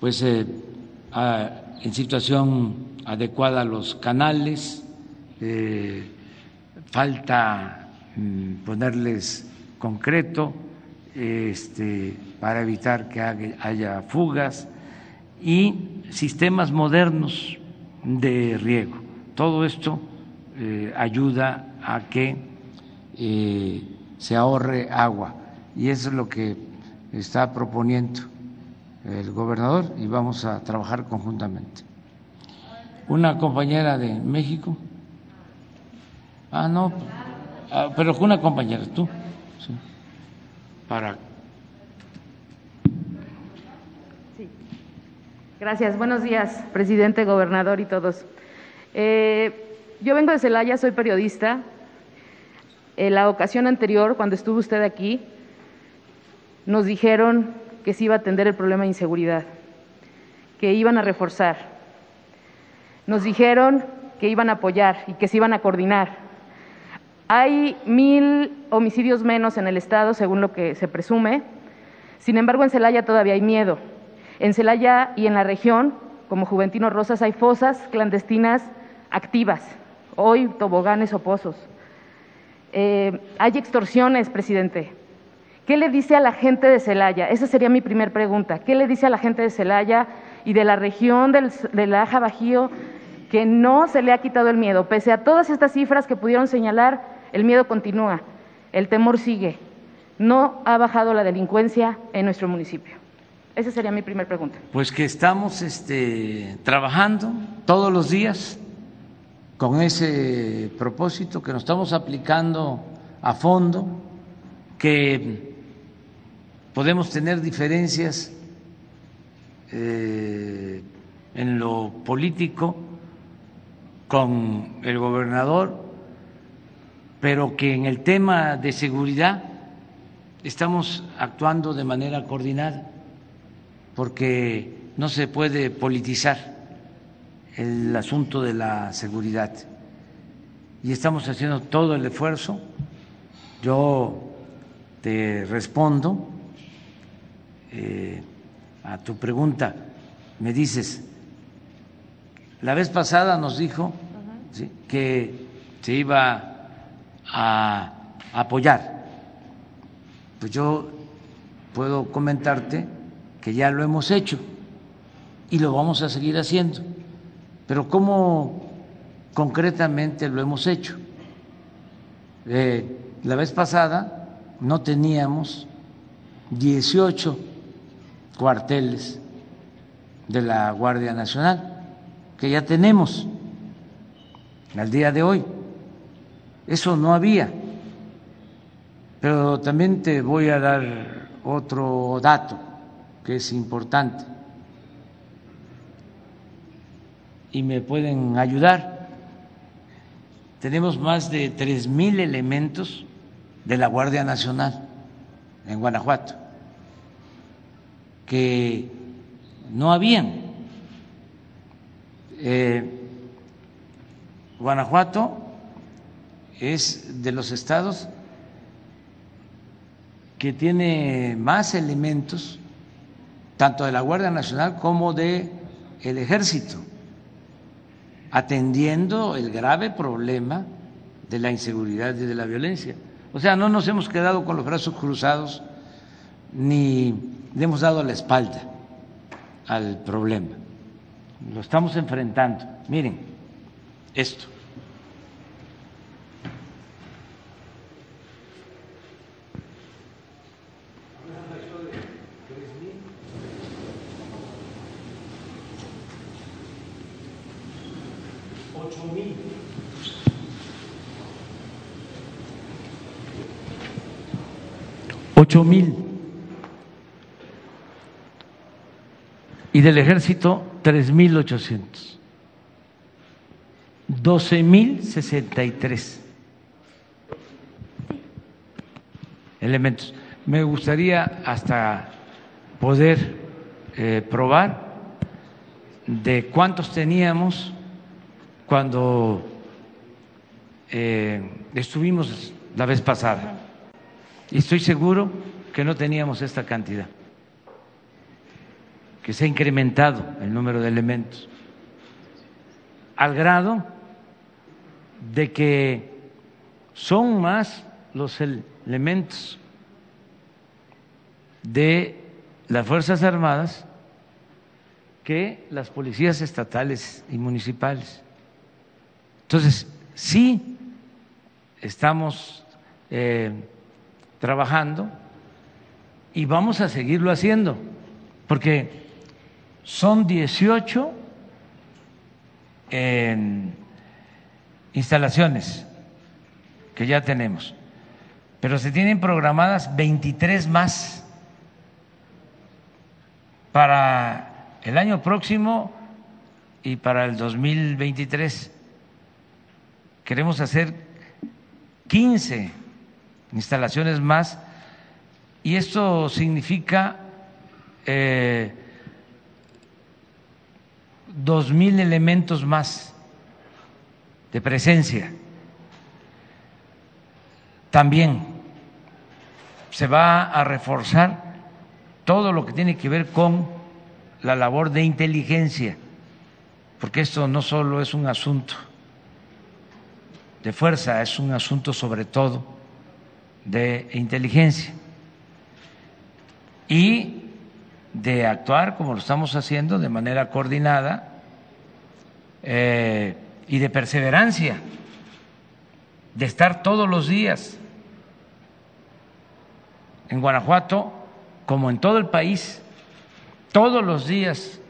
pues en situación adecuada los canales, falta mm, ponerles concreto este, para evitar que haya fugas y sistemas modernos de riego. Todo esto eh, ayuda a que eh, se ahorre agua y eso es lo que está proponiendo el gobernador y vamos a trabajar conjuntamente. Una compañera de México. Ah, no, ah, pero una compañera, tú Gracias. Buenos días, presidente, gobernador y todos. Eh, yo vengo de Celaya, soy periodista. En la ocasión anterior, cuando estuvo usted aquí, nos dijeron que se iba a atender el problema de inseguridad, que iban a reforzar. Nos dijeron que iban a apoyar y que se iban a coordinar hay mil homicidios menos en el Estado, según lo que se presume. Sin embargo, en Celaya todavía hay miedo. En Celaya y en la región, como Juventino Rosas, hay fosas clandestinas activas, hoy toboganes o pozos. Eh, hay extorsiones, presidente. ¿Qué le dice a la gente de Celaya? Esa sería mi primera pregunta. ¿Qué le dice a la gente de Celaya y de la región del, de la Aja Bajío que no se le ha quitado el miedo? Pese a todas estas cifras que pudieron señalar, el miedo continúa, el temor sigue. No ha bajado la delincuencia en nuestro municipio. Esa sería mi primera pregunta. Pues que estamos este, trabajando todos los días con ese propósito, que nos estamos aplicando a fondo, que podemos tener diferencias eh, en lo político con el gobernador pero que en el tema de seguridad estamos actuando de manera coordinada, porque no se puede politizar el asunto de la seguridad. Y estamos haciendo todo el esfuerzo. Yo te respondo eh, a tu pregunta. Me dices, la vez pasada nos dijo que se iba a apoyar. Pues yo puedo comentarte que ya lo hemos hecho y lo vamos a seguir haciendo. Pero ¿cómo concretamente lo hemos hecho? Eh, la vez pasada no teníamos 18 cuarteles de la Guardia Nacional, que ya tenemos al día de hoy. Eso no había. Pero también te voy a dar otro dato que es importante y me pueden ayudar. Tenemos más de tres mil elementos de la Guardia Nacional en Guanajuato que no habían. Eh, Guanajuato es de los estados que tiene más elementos, tanto de la Guardia Nacional como de el Ejército, atendiendo el grave problema de la inseguridad y de la violencia. O sea, no nos hemos quedado con los brazos cruzados ni le hemos dado la espalda al problema. Lo estamos enfrentando. Miren, esto. Ocho mil. y del ejército 3.800. 12.063 elementos. Me gustaría hasta poder eh, probar de cuántos teníamos cuando eh, estuvimos la vez pasada. Y estoy seguro que no teníamos esta cantidad, que se ha incrementado el número de elementos, al grado de que son más los elementos de las Fuerzas Armadas que las policías estatales y municipales. Entonces, sí estamos eh, trabajando y vamos a seguirlo haciendo, porque son 18 instalaciones que ya tenemos, pero se tienen programadas 23 más para el año próximo y para el 2023. Queremos hacer 15 instalaciones más y esto significa eh, dos mil elementos más de presencia. También se va a reforzar todo lo que tiene que ver con la labor de inteligencia, porque esto no solo es un asunto de fuerza, es un asunto sobre todo de inteligencia y de actuar como lo estamos haciendo de manera coordinada eh, y de perseverancia, de estar todos los días en Guanajuato como en todo el país, todos los días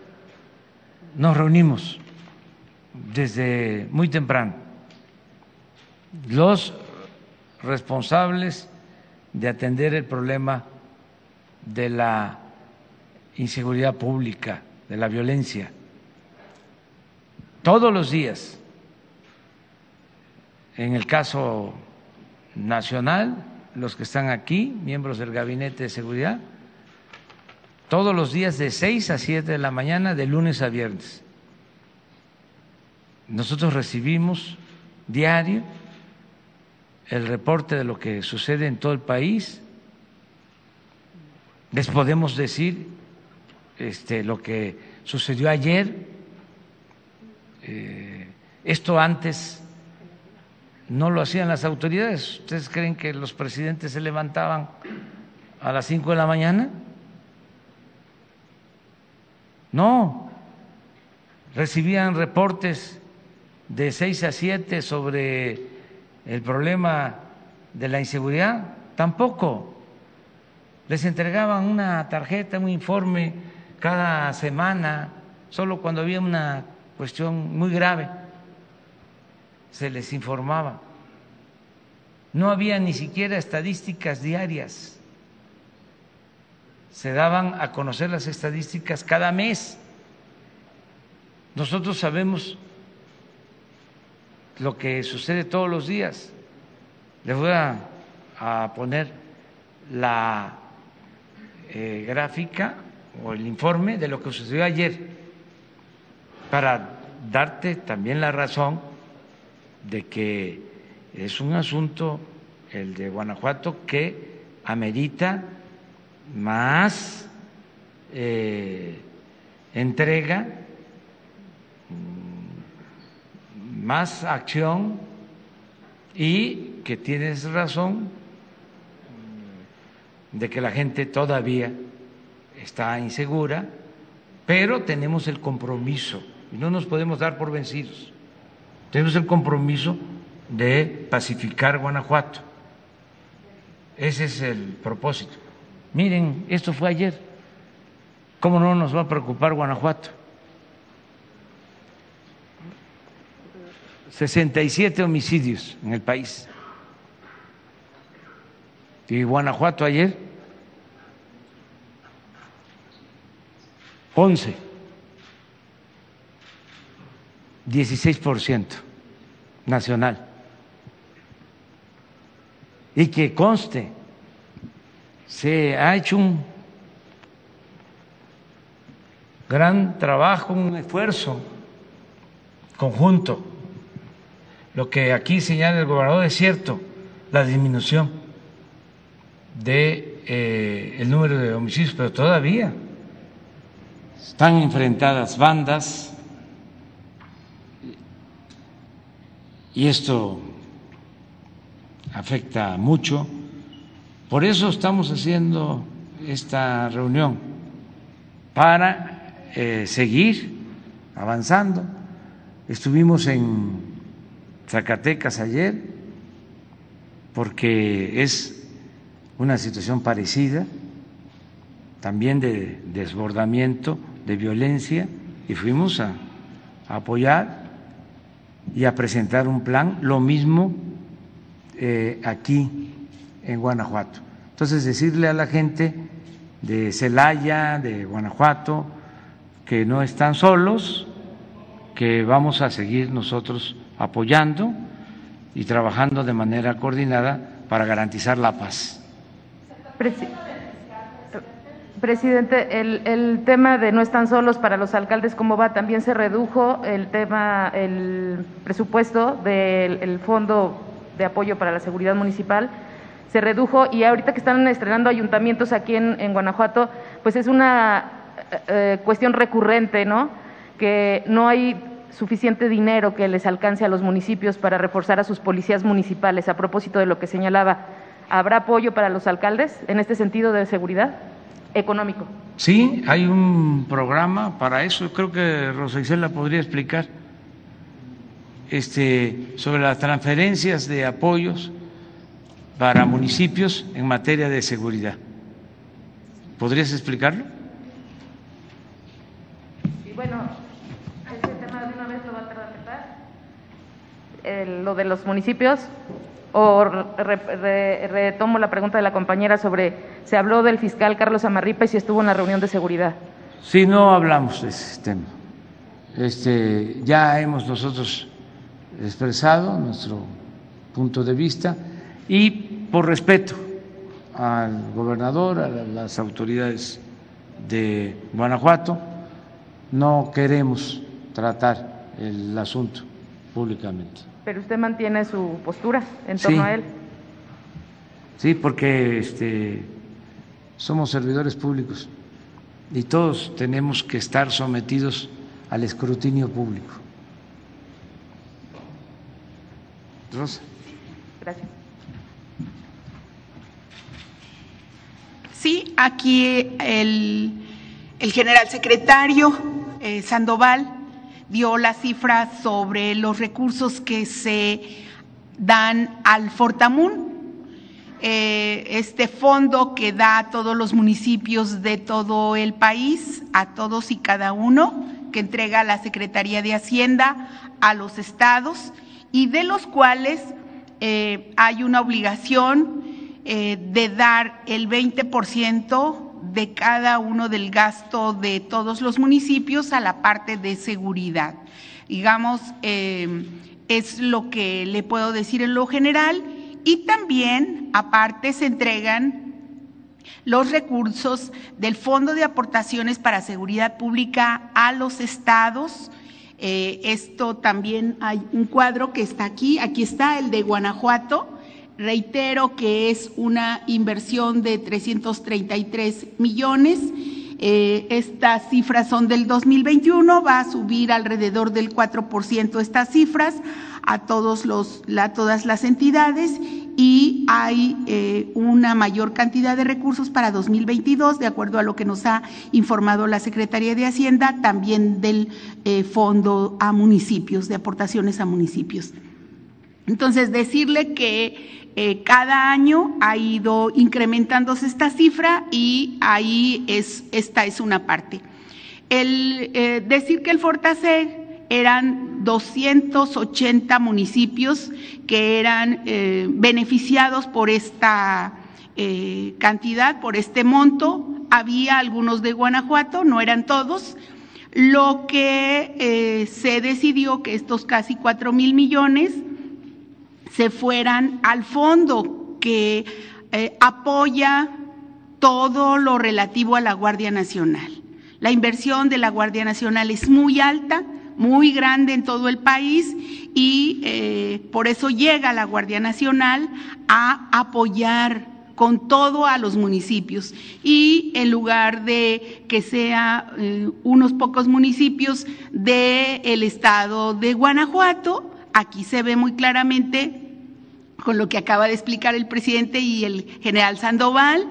nos reunimos desde muy temprano. Los responsables de atender el problema de la inseguridad pública, de la violencia, todos los días. En el caso nacional, los que están aquí, miembros del Gabinete de Seguridad, todos los días de 6 a 7 de la mañana, de lunes a viernes. Nosotros recibimos diario el reporte de lo que sucede en todo el país. Les podemos decir este, lo que sucedió ayer. Eh, esto antes no lo hacían las autoridades. ¿Ustedes creen que los presidentes se levantaban a las 5 de la mañana? No, recibían reportes de seis a siete sobre el problema de la inseguridad, tampoco. Les entregaban una tarjeta, un informe cada semana, solo cuando había una cuestión muy grave, se les informaba. No había ni siquiera estadísticas diarias se daban a conocer las estadísticas cada mes. Nosotros sabemos lo que sucede todos los días. Les voy a, poner la eh, gráfica o el informe de lo que sucedió ayer para darte también la razón de que es un asunto, el de Guanajuato, que amerita más eh, entrega, más acción y que tienes razón de que la gente todavía está insegura, pero tenemos el compromiso y no nos podemos dar por vencidos. Tenemos el compromiso de pacificar Guanajuato. Ese es el propósito. Miren, esto fue ayer. ¿Cómo no nos va a preocupar Guanajuato? 67 homicidios en el país. Y Guanajuato ayer, 11 16% nacional. Y que conste, se ha hecho un gran trabajo, un esfuerzo conjunto. Lo que aquí señala el gobernador es cierto, la disminución de eh, el número de homicidios, pero todavía están enfrentadas bandas y esto afecta mucho. Por eso estamos haciendo esta reunión, para eh, seguir avanzando. Estuvimos en Zacatecas ayer porque es una situación parecida, también de desbordamiento, de violencia, y fuimos a, apoyar y a presentar un plan, lo mismo eh, aquí en Guanajuato. Entonces, decirle a la gente de Celaya, de Guanajuato, que no están solos, que vamos a seguir nosotros apoyando y trabajando de manera coordinada para garantizar la paz. Presidente, el, tema de no están solos para los alcaldes, ¿cómo va? También se redujo el tema, el presupuesto del fondo de apoyo para la seguridad municipal, se redujo y ahorita que están estrenando ayuntamientos aquí en, Guanajuato, pues es una eh, cuestión recurrente, ¿no? Que no hay suficiente dinero que les alcance a los municipios para reforzar a sus policías municipales. A propósito de lo que señalaba, ¿habrá apoyo para los alcaldes en este sentido de seguridad económico? Sí, hay un programa para eso. Creo que Rosa Isela podría explicar este, sobre las transferencias de apoyos para municipios en materia de seguridad. ¿Podrías explicarlo? Sí, bueno, lo de los municipios o retomo la pregunta de la compañera sobre, se habló del fiscal Carlos Amarripa y si estuvo en la reunión de seguridad. Sí, no hablamos de ese tema. Este, ya hemos nosotros expresado nuestro punto de vista y por respeto al gobernador, a las autoridades de Guanajuato, no queremos tratar el asunto públicamente. Pero usted mantiene su postura en torno a él. Sí, porque este, somos servidores públicos y todos tenemos que estar sometidos al escrutinio público. Rosa. Gracias. Sí, aquí el, el general secretario eh, Sandoval dio la cifra sobre los recursos que se dan al Fortamun, eh, este fondo que da a todos los municipios de todo el país, a todos y cada uno, que entrega la Secretaría de Hacienda a los estados y de los cuales eh, hay una obligación eh, de dar el 20% de cada uno del gasto de todos los municipios a la parte de seguridad. Digamos, eh, es lo que le puedo decir en lo general y también aparte se entregan los recursos del Fondo de Aportaciones para Seguridad Pública a los estados. Eh, esto también hay un cuadro que está aquí, aquí está el de Guanajuato, Reitero que es una inversión de 333 millones. Eh, estas cifras son del 2021, va a subir alrededor del 4% estas cifras a todos los, todas las entidades y hay eh, una mayor cantidad de recursos para 2022, de acuerdo a lo que nos ha informado la Secretaría de Hacienda, también del eh, Fondo a municipios, de aportaciones a municipios. Entonces, decirle que eh, cada año ha ido incrementándose esta cifra y ahí es, esta es una parte. El eh, decir que el Fortacer eran 280 municipios que eran eh, beneficiados por esta cantidad, por este monto. Había algunos de Guanajuato, no eran todos. lo que se decidió que estos casi cuatro mil millones se fueran al fondo que eh, apoya todo lo relativo a la Guardia Nacional. La inversión de la Guardia Nacional es muy alta, muy grande en todo el país y eh, por eso llega la Guardia Nacional a apoyar con todo a los municipios y en lugar de que sea eh, unos pocos municipios del estado de Guanajuato, aquí se ve muy claramente con lo que acaba de explicar el presidente y el general Sandoval,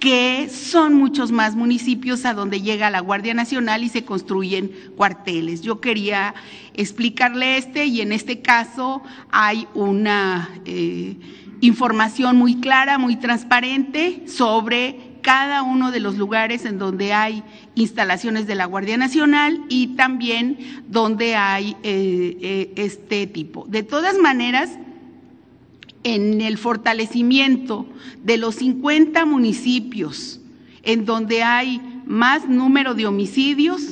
que son muchos más municipios a donde llega la Guardia Nacional y se construyen cuarteles. Yo quería explicarle este y en este caso hay una eh, información muy clara, muy transparente sobre cada uno de los lugares en donde hay instalaciones de la Guardia Nacional y también donde hay eh, eh, este tipo. De todas maneras, en el fortalecimiento de los 50 municipios en donde hay más número de homicidios,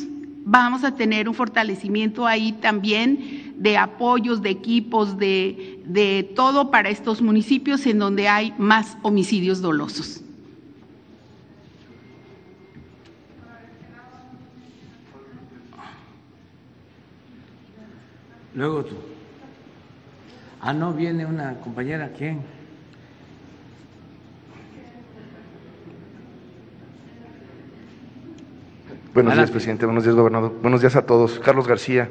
vamos a tener un fortalecimiento ahí también de apoyos, de equipos, de, de todo para estos municipios en donde hay más homicidios dolosos. Luego tú. Ah, no, viene una compañera, ¿quién? Buenos días, presidente. Buenos días, gobernador. Buenos días a todos. Carlos García,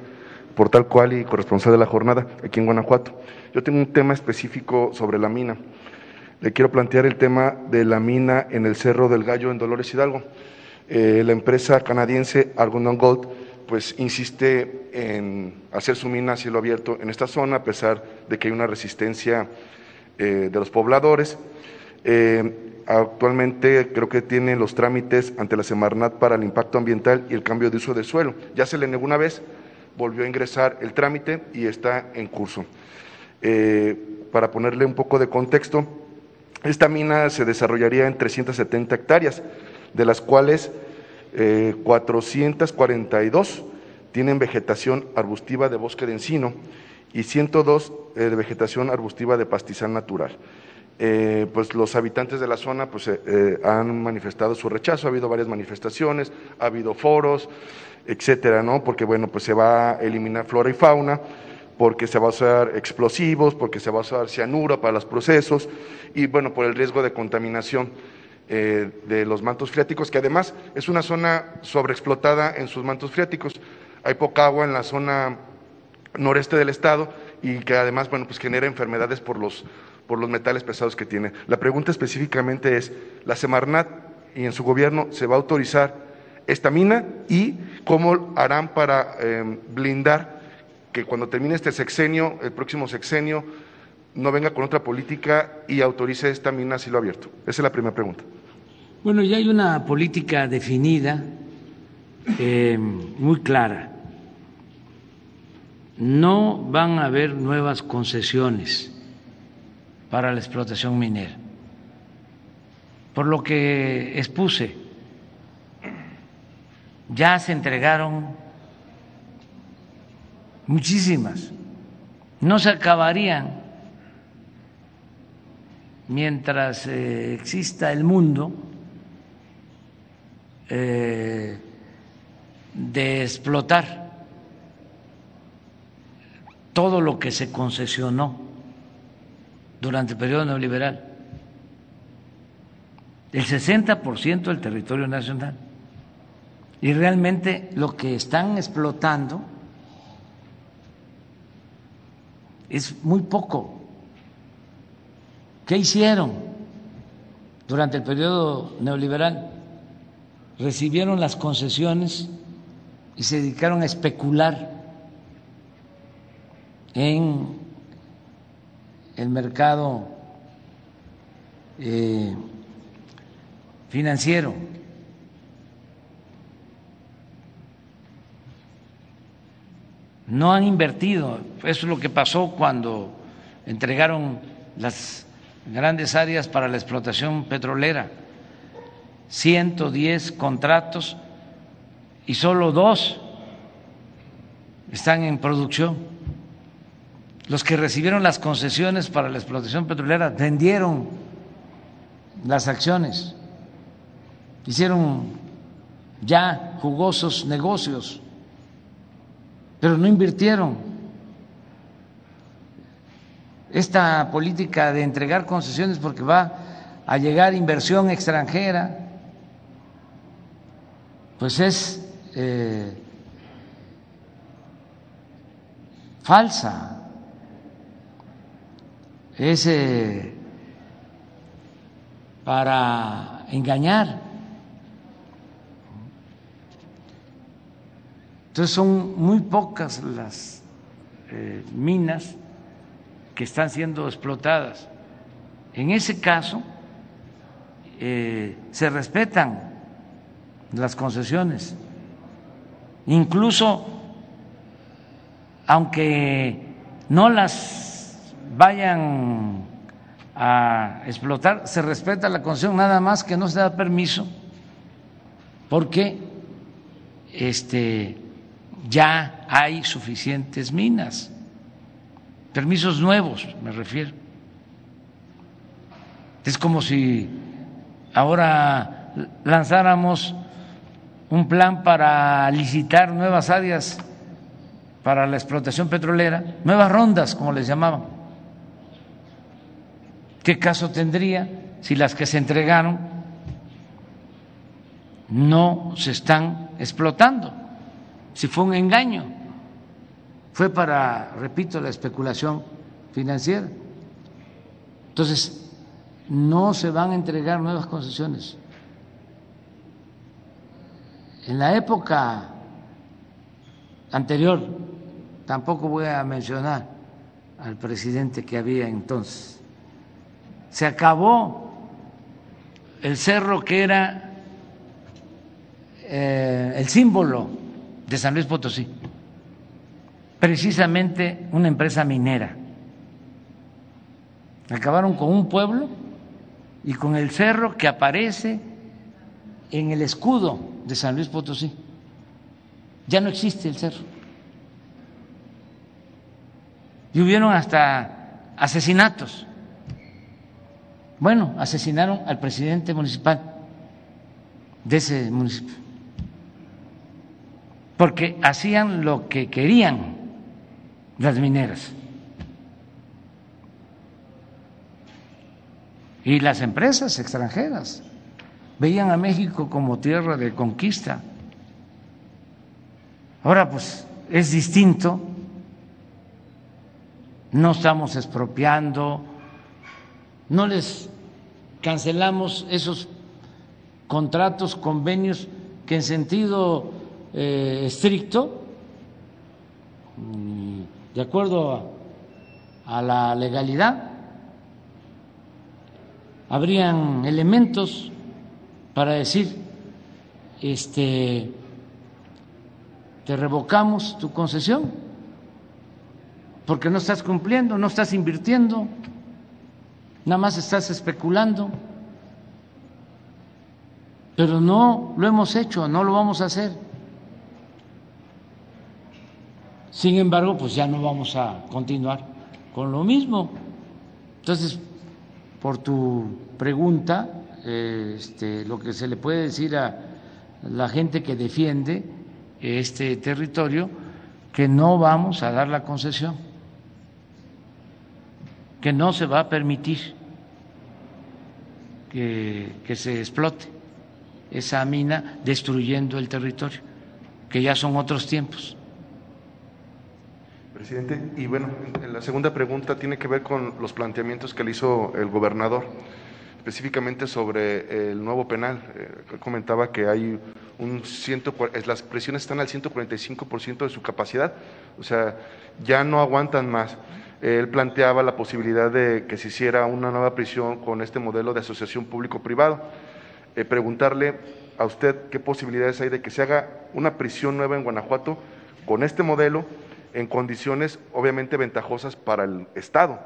por tal cual y corresponsal de la jornada aquí en Guanajuato. Yo tengo un tema específico sobre la mina. Le quiero plantear el tema de la mina en el Cerro del Gallo en Dolores Hidalgo. Eh, la empresa canadiense Argonaut Gold pues insiste en hacer su mina a cielo abierto en esta zona, a pesar de que hay una resistencia eh, de los pobladores. Eh, actualmente creo que tiene los trámites ante la Semarnat para el impacto ambiental y el cambio de uso del suelo. Ya se le negó una vez, volvió a ingresar el trámite y está en curso. Eh, para ponerle un poco de contexto, esta mina se desarrollaría en 370 hectáreas, de las cuales 442 tienen vegetación arbustiva de bosque de encino y 102 de vegetación arbustiva de pastizal natural. Eh, pues los habitantes de la zona pues, eh, eh, han manifestado su rechazo, ha habido varias manifestaciones, ha habido foros, etcétera, ¿no? Porque bueno, pues se va a eliminar flora y fauna, porque se va a usar explosivos, porque se va a usar cianuro para los procesos y bueno, por el riesgo de contaminación de los mantos freáticos, que además es una zona sobreexplotada en sus mantos freáticos. Hay poca agua en la zona noreste del estado y que además, bueno, pues genera enfermedades por los por los metales pesados que tiene. La pregunta específicamente es, ¿la Semarnat y en su gobierno se va a autorizar esta mina y cómo harán para em, blindar que cuando termine este sexenio, el próximo sexenio, no venga con otra política y autorice esta mina a cielo abierto? Esa es la primera pregunta. Bueno, ya hay una política definida, em, muy clara. No van a haber nuevas concesiones para la explotación minera. Por lo que expuse, ya se entregaron muchísimas, no se acabarían mientras eh, exista el mundo eh, de explotar todo lo que se concesionó durante el periodo neoliberal. El 60% del territorio nacional. Y realmente lo que están explotando es muy poco. ¿Qué hicieron durante el periodo neoliberal? Recibieron las concesiones y se dedicaron a especular en el mercado eh, financiero. No han invertido. Eso es lo que pasó cuando entregaron las grandes áreas para la explotación petrolera. 110 contratos y solo dos están en producción. Los que recibieron las concesiones para la explotación petrolera vendieron las acciones, hicieron ya jugosos negocios, pero no invirtieron. Esta política de entregar concesiones porque va a llegar inversión extranjera, pues es eh, falsa, es eh, para engañar. Entonces son muy pocas las eh, minas que están siendo explotadas. En ese caso, eh, se respetan las concesiones, incluso aunque no las vayan a explotar, se respeta la concesión, nada más que no se da permiso, porque este, ya hay suficientes minas, permisos nuevos me refiero. Es como si ahora lanzáramos un plan para licitar nuevas áreas para la explotación petrolera, nuevas rondas, como les llamaban. ¿Qué caso tendría si las que se entregaron no se están explotando? Si fue un engaño, fue para, repito, la especulación financiera. Entonces, no se van a entregar nuevas concesiones. En la época anterior, tampoco voy a mencionar al presidente que había entonces, se acabó el cerro que era eh, el símbolo de San Luis Potosí, precisamente una empresa minera. Acabaron con un pueblo y con el cerro que aparece en el escudo de San Luis Potosí. Ya no existe el cerro. Y hubieron hasta asesinatos. Bueno, asesinaron al presidente municipal de ese municipio. Porque hacían lo que querían las mineras. Y las empresas extranjeras veían a México como tierra de conquista. Ahora pues es distinto, no estamos expropiando, no les cancelamos esos contratos, convenios que en sentido eh, estricto, de acuerdo a la legalidad, habrían elementos para decir, este, te revocamos tu concesión porque no estás cumpliendo, no estás invirtiendo, nada más estás especulando. Pero no lo hemos hecho, no lo vamos a hacer. Sin embargo, pues ya no vamos a continuar con lo mismo. Entonces, por tu pregunta, este, lo que se le puede decir a la gente que defiende este territorio, que no vamos a dar la concesión, que no se va a permitir que, que se explote esa mina destruyendo el territorio, que ya son otros tiempos. Presidente, y bueno, la segunda pregunta tiene que ver con los planteamientos que le hizo el gobernador, específicamente sobre el nuevo penal. Eh, comentaba que hay un ciento, las presiones están al 145% de su capacidad, o sea, ya no aguantan más. Él planteaba la posibilidad de que se hiciera una nueva prisión con este modelo de asociación público-privado. Eh, preguntarle a usted qué posibilidades hay de que se haga una prisión nueva en Guanajuato con este modelo en condiciones obviamente ventajosas para el Estado,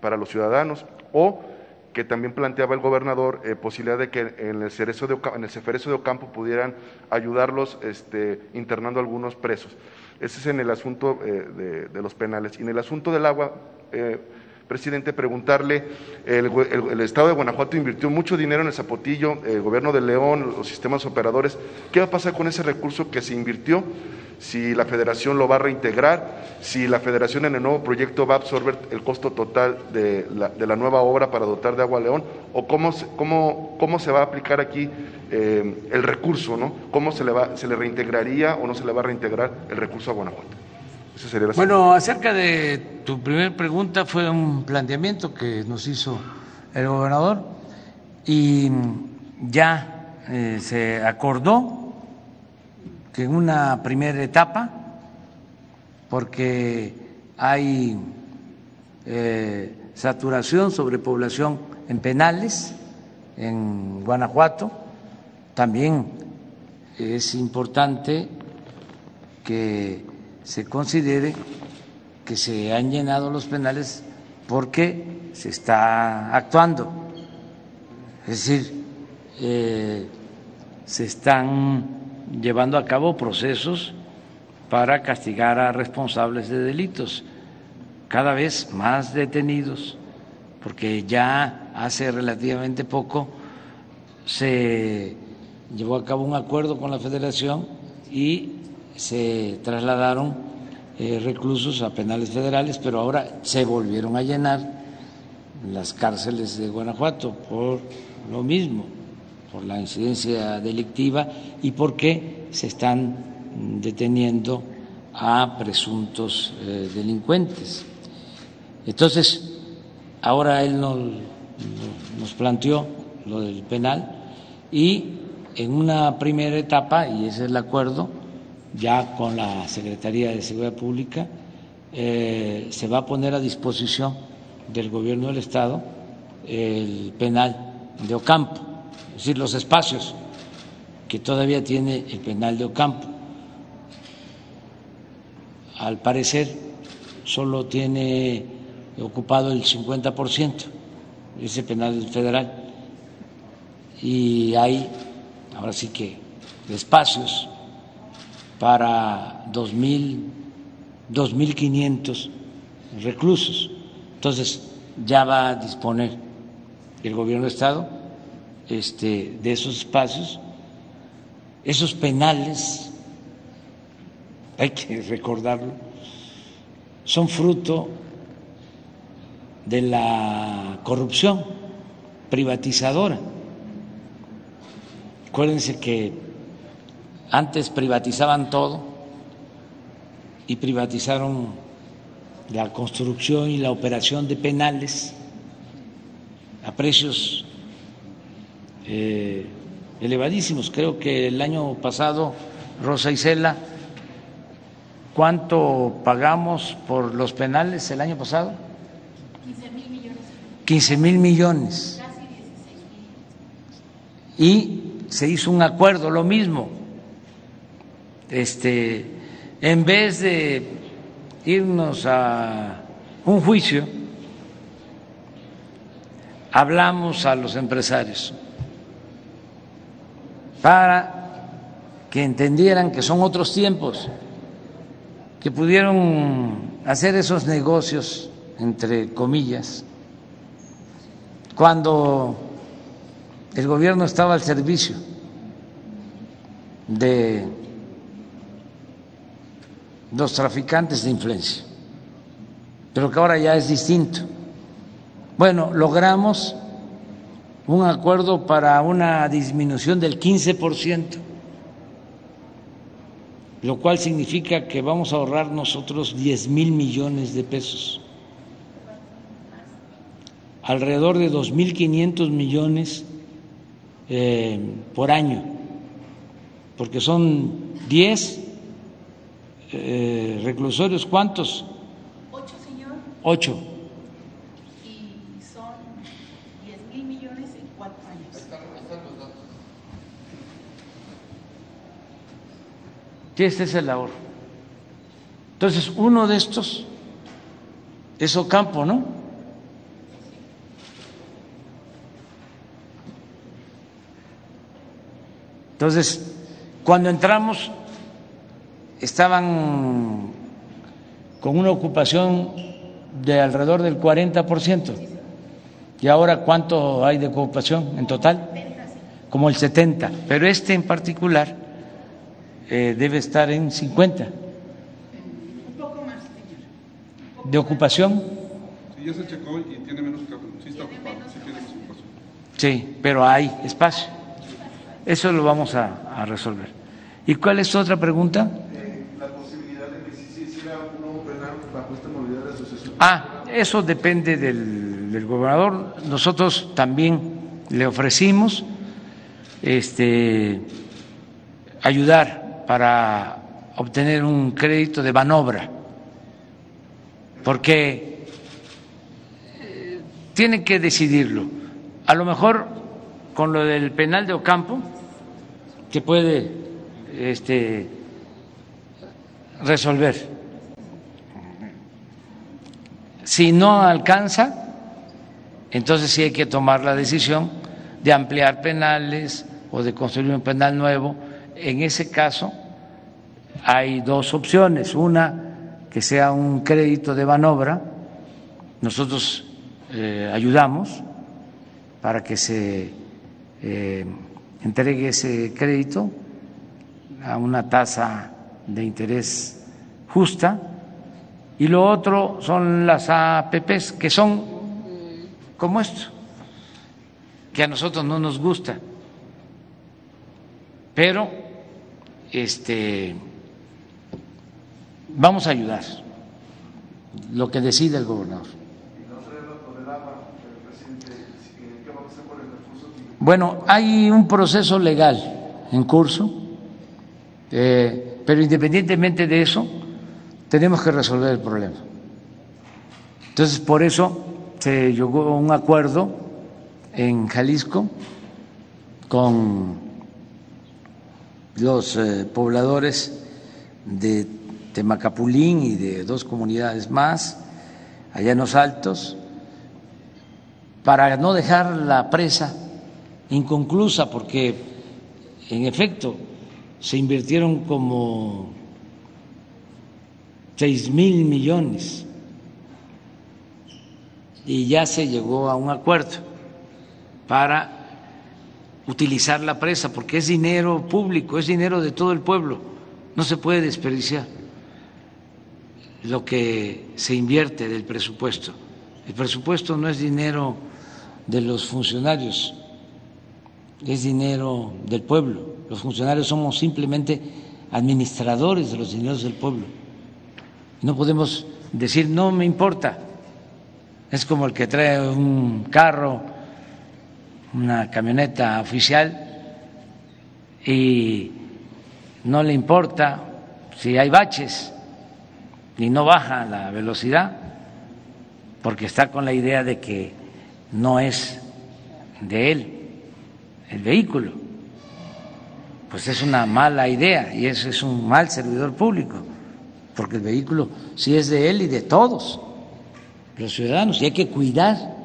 para los ciudadanos, o que también planteaba el gobernador eh, posibilidad de que en el cerezo de en el de Ocampo pudieran ayudarlos este, internando algunos presos. Ese es en el asunto eh, de, los penales. Y en el asunto del agua, eh, presidente, preguntarle, el, Estado de Guanajuato invirtió mucho dinero en el Zapotillo, el gobierno de León, los sistemas operadores. ¿Qué va a pasar con ese recurso que se invirtió? Si la federación lo va a reintegrar, si la federación en el nuevo proyecto va a absorber el costo total de la, de la nueva obra para dotar de agua a León, o cómo, cómo, cómo se va a aplicar aquí eh, el recurso, ¿no? ¿Cómo se le, va, se le reintegraría o no se le va a reintegrar el recurso a Guanajuato? bueno, acerca de tu primera pregunta, fue un planteamiento que nos hizo el gobernador y ya eh, se acordó que en una primera etapa, porque hay eh, saturación, sobrepoblación en penales en Guanajuato, también es importante que se considere que se han llenado los penales porque se está actuando. Es decir, eh, se están llevando a cabo procesos para castigar a responsables de delitos, cada vez más detenidos, porque ya hace relativamente poco se llevó a cabo un acuerdo con la federación y se trasladaron eh, reclusos a penales federales, pero ahora se volvieron a llenar las cárceles de Guanajuato por lo mismo, por la incidencia delictiva y porque se están deteniendo a presuntos eh, delincuentes. Entonces, ahora él nos, nos planteó lo del penal y en una primera etapa, y ese es el acuerdo, ya con la Secretaría de Seguridad Pública, eh, se va a poner a disposición del Gobierno del Estado el penal de Ocampo, es decir, los espacios que todavía tiene el penal de Ocampo. Al parecer, solo tiene ocupado el 50% ese penal federal y hay, ahora sí que, espacios para dos mil, dos mil quinientos reclusos. Entonces ya va a disponer el gobierno de Estado este, de esos espacios, esos penales, hay que recordarlo, son fruto de la corrupción privatizadora. Acuérdense que antes privatizaban todo y privatizaron la construcción y la operación de penales a precios eh, elevadísimos. Creo que el año pasado, Rosa Isela, ¿cuánto pagamos por los penales el año pasado? 15 mil millones. 15 mil millones. Casi 16 mil. Y se hizo un acuerdo, lo mismo este, en vez de irnos a un juicio, hablamos a los empresarios para que entendieran que son otros tiempos, que pudieron hacer esos negocios, entre comillas, cuando el gobierno estaba al servicio de los traficantes de influencia, pero que ahora ya es distinto. Bueno, logramos un acuerdo para una disminución del 15%, lo cual significa que vamos a ahorrar nosotros 10 mil millones de pesos, alrededor de 2.500 millones eh, por año, porque son 10 eh, reclusorios, ¿cuántos? Ocho, señor. Ocho. Y son 10 mil millones en cuatro años. Este es el ahorro. Entonces, uno de estos es Ocampo, ¿no? Entonces, cuando entramos estaban con una ocupación de alrededor del 40%. ¿Y ahora cuánto hay de ocupación en total? Como el 70%. Pero este en particular eh, debe estar en 50%. ¿De ocupación? Sí, ya se checó y tiene menos sí está ocupado, sí tiene más ocupación. Sí, pero hay espacio. Eso lo vamos a, a resolver. ¿Y cuál es otra pregunta? la posibilidad de que si se hiciera un nuevo penal bajo esta modalidad de asociación. Ah, eso depende del, del gobernador. Nosotros también le ofrecimos este, ayudar para obtener un crédito de manobra, porque eh, tienen que decidirlo. A lo mejor con lo del penal de Ocampo, que puede este, resolver. Si no alcanza, entonces sí hay que tomar la decisión de ampliar penales o de construir un penal nuevo. En ese caso hay dos opciones. Una, que sea un crédito de manobra. Nosotros eh, ayudamos para que se eh, entregue ese crédito a una tasa de interés justa y lo otro son las APPs que son como esto, que a nosotros no nos gusta, pero este vamos a ayudar lo que decide el gobernador. Bueno, hay un proceso legal en curso, eh, pero independientemente de eso, tenemos que resolver el problema. Entonces, por eso se llegó a un acuerdo en Jalisco con los eh, pobladores de Temacapulín y de dos comunidades más, allá en los Altos, para no dejar la presa inconclusa, porque en efecto se invirtieron como seis mil millones y ya se llegó a un acuerdo para utilizar la presa, porque es dinero público, es dinero de todo el pueblo, no se puede desperdiciar lo que se invierte del presupuesto. El presupuesto no es dinero de los funcionarios, es dinero del pueblo. Los funcionarios somos simplemente administradores de los dineros del pueblo. No podemos decir, no me importa. Es como el que trae un carro, una camioneta oficial y no le importa si hay baches y no baja la velocidad porque está con la idea de que no es de él el vehículo. Pues es una mala idea y es un mal servidor público, porque el vehículo sí es de él y de todos los ciudadanos y hay que cuidar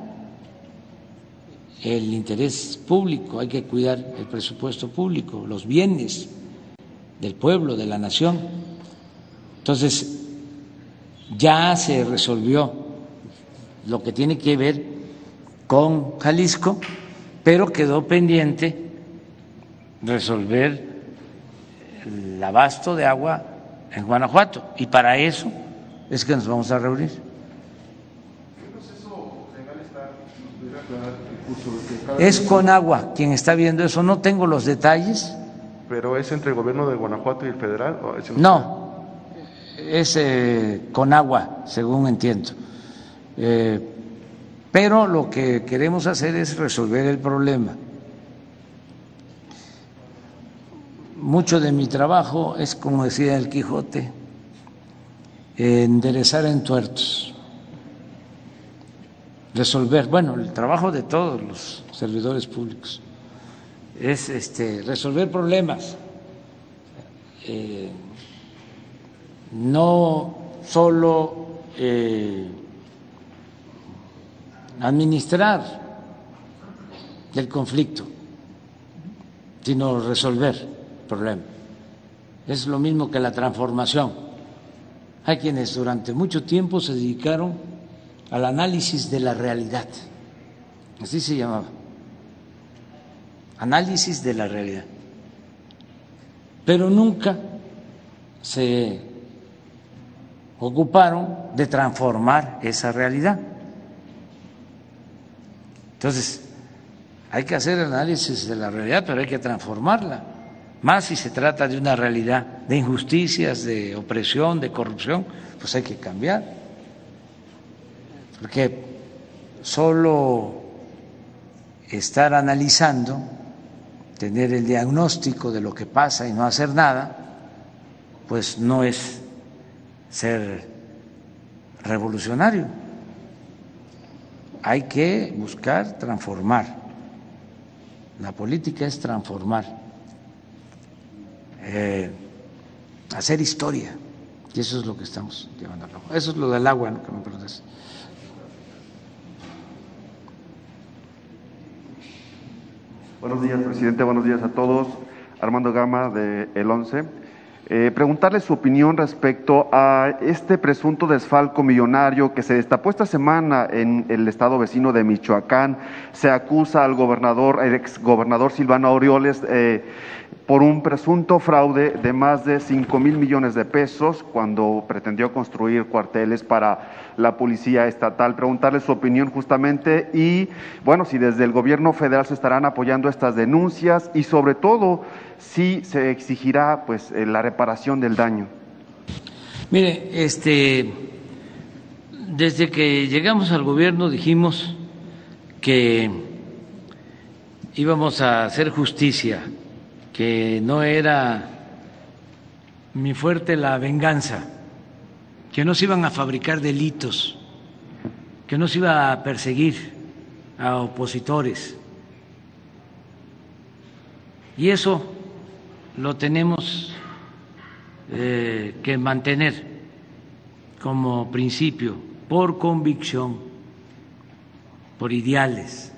el interés público, hay que cuidar el presupuesto público, los bienes del pueblo, de la nación. Entonces, ya se resolvió lo que tiene que ver con Jalisco, pero quedó pendiente resolver el abasto de agua en Guanajuato y para eso es que nos vamos a reunir. Es con agua quien está viendo eso, no tengo los detalles. ¿Pero es entre el gobierno de Guanajuato y el federal? ¿O es no, es eh, con agua, según entiendo. Eh, pero lo que queremos hacer es resolver el problema. Mucho de mi trabajo es, como decía el Quijote, enderezar entuertos, resolver, bueno, el trabajo de todos los servidores públicos es este, resolver problemas. Eh, no solo eh, administrar el conflicto, sino resolver el problema. es lo mismo que la transformación. Hay quienes durante mucho tiempo se dedicaron al análisis de la realidad, así se llamaba, análisis de la realidad, pero nunca se ocuparon de transformar esa realidad. Entonces, hay que hacer análisis de la realidad, pero hay que transformarla. Más si se trata de una realidad de injusticias, de opresión, de corrupción, pues hay que cambiar. Porque solo estar analizando, tener el diagnóstico de lo que pasa y no hacer nada, pues no es ser revolucionario. Hay que buscar transformar. La política es transformar, eh, hacer historia. Y eso es lo que estamos llevando a cabo. Eso es lo del agua, ¿no? que me preguntas. Buenos días, presidente. Buenos días a todos. Armando Gama de El 11. Eh, preguntarle su opinión respecto a este presunto desfalco millonario que se destapó esta semana en el estado vecino de Michoacán. Se acusa al gobernador, el exgobernador Silvano Aureoles, eh, por un presunto fraude de más de 5 mil millones de pesos cuando pretendió construir cuarteles para la policía estatal. Preguntarle su opinión justamente y, bueno, si desde el gobierno federal se estarán apoyando estas denuncias y, sobre todo, si se exigirá pues eh, la reparación del daño. Mire, este, desde que llegamos al gobierno dijimos que íbamos a hacer justicia que no era mi fuerte la venganza, que no se iban a fabricar delitos, que no se iba a perseguir a opositores. Y eso lo tenemos eh, que mantener como principio, por convicción, por ideales,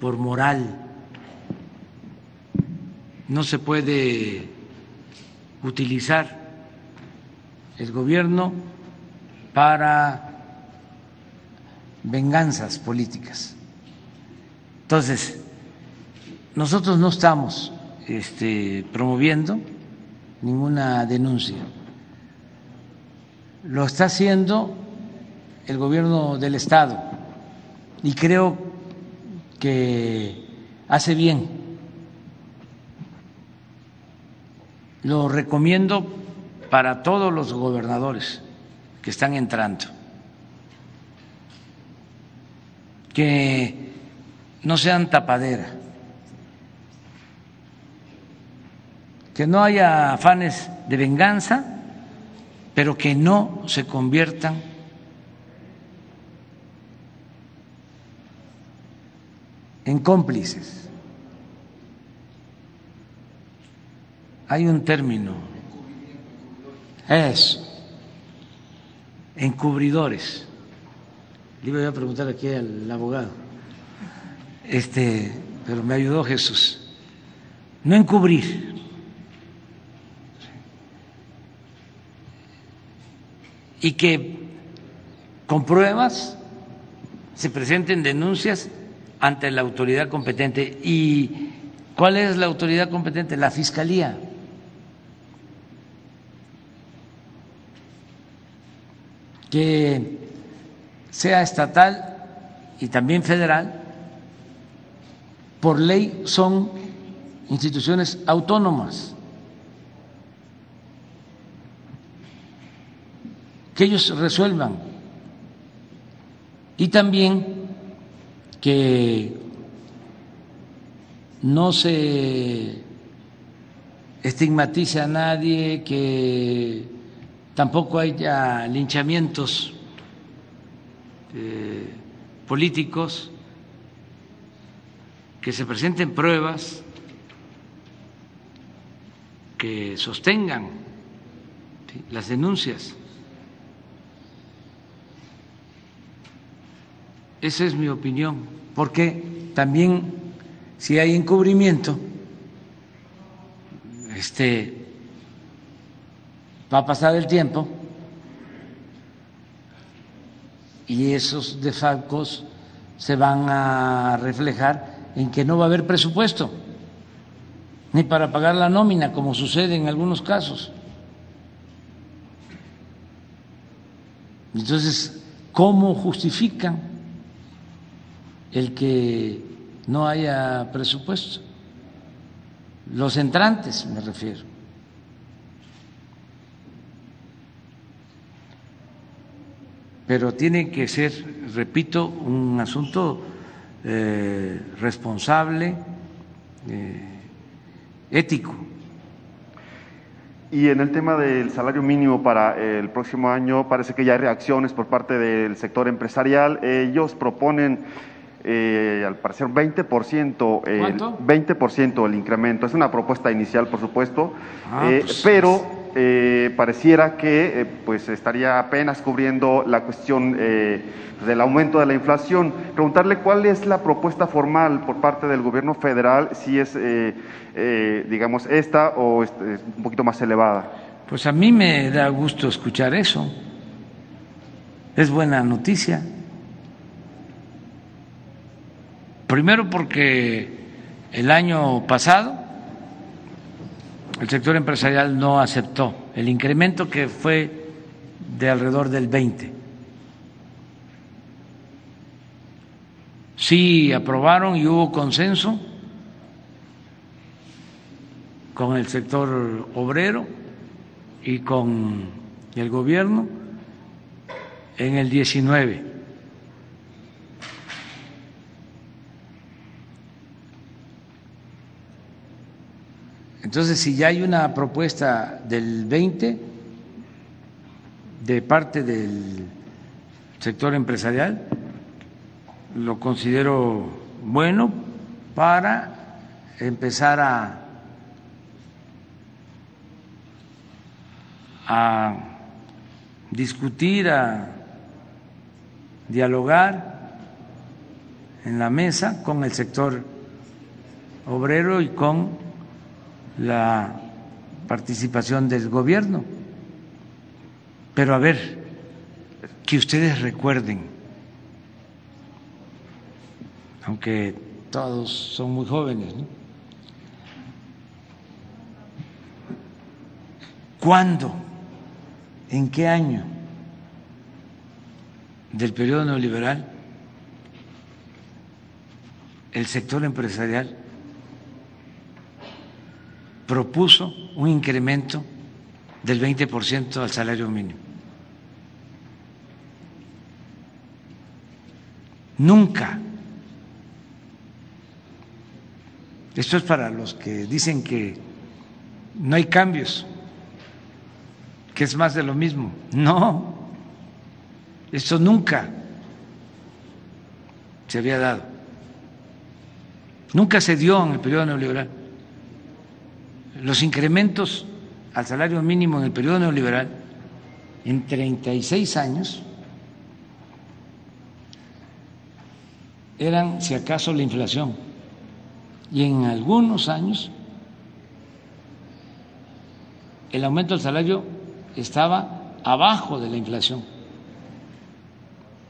por moral no se puede utilizar el gobierno para venganzas políticas. Entonces, nosotros no estamos este, promoviendo ninguna denuncia. Lo está haciendo el gobierno del Estado y creo que hace bien Lo recomiendo para todos los gobernadores que están entrando, que no sean tapadera, que no haya afanes de venganza, pero que no se conviertan en cómplices. hay un término. Es encubridores. Le iba a preguntar aquí al abogado, este, pero me ayudó Jesús. No encubrir. Y que con pruebas se presenten denuncias ante la autoridad competente. ¿Y cuál es la autoridad competente? La Fiscalía. Que sea estatal y también federal, por ley son instituciones autónomas, que ellos resuelvan. Y también que no se estigmatice a nadie, que tampoco haya linchamientos eh, políticos, que se presenten pruebas que sostengan las denuncias. Esa es mi opinión, porque también si hay encubrimiento, este va a pasar el tiempo y esos defalcos se van a reflejar en que no va a haber presupuesto, ni para pagar la nómina, como sucede en algunos casos. Entonces, ¿cómo justifican el que no haya presupuesto? Los entrantes, me refiero. Pero tiene que ser, repito, un asunto eh, responsable, eh, ético. Y en el tema del salario mínimo para el próximo año, parece que ya hay reacciones por parte del sector empresarial. Ellos proponen, eh, al parecer, 20%, el, 20% el incremento. Es una propuesta inicial, por supuesto, Ah, pues, pero eh, pareciera que eh, pues estaría apenas cubriendo la cuestión eh, del aumento de la inflación. Preguntarle cuál es la propuesta formal por parte del gobierno federal, si es, digamos, esta o un poquito más elevada. Pues a mí me da gusto escuchar eso. Es buena noticia. Primero porque el año pasado el sector empresarial no aceptó el incremento que fue de alrededor del 20. Sí aprobaron y hubo consenso con el sector obrero y con el gobierno en el 19. Entonces, si ya hay una propuesta del 20 de parte del sector empresarial, lo considero bueno para empezar a, discutir, a dialogar en la mesa con el sector obrero y con la participación del gobierno. Pero a ver, que ustedes recuerden, aunque todos son muy jóvenes. ¿Cuándo? ¿En qué año del periodo neoliberal el sector empresarial propuso un incremento del 20% al salario mínimo. Nunca. Esto es para los que dicen que no hay cambios, que es más de lo mismo. No, esto nunca se había dado. Nunca se dio en el periodo neoliberal los incrementos al salario mínimo en el periodo neoliberal en 36 años eran, si acaso, la inflación. Y en algunos años el aumento del salario estaba abajo de la inflación.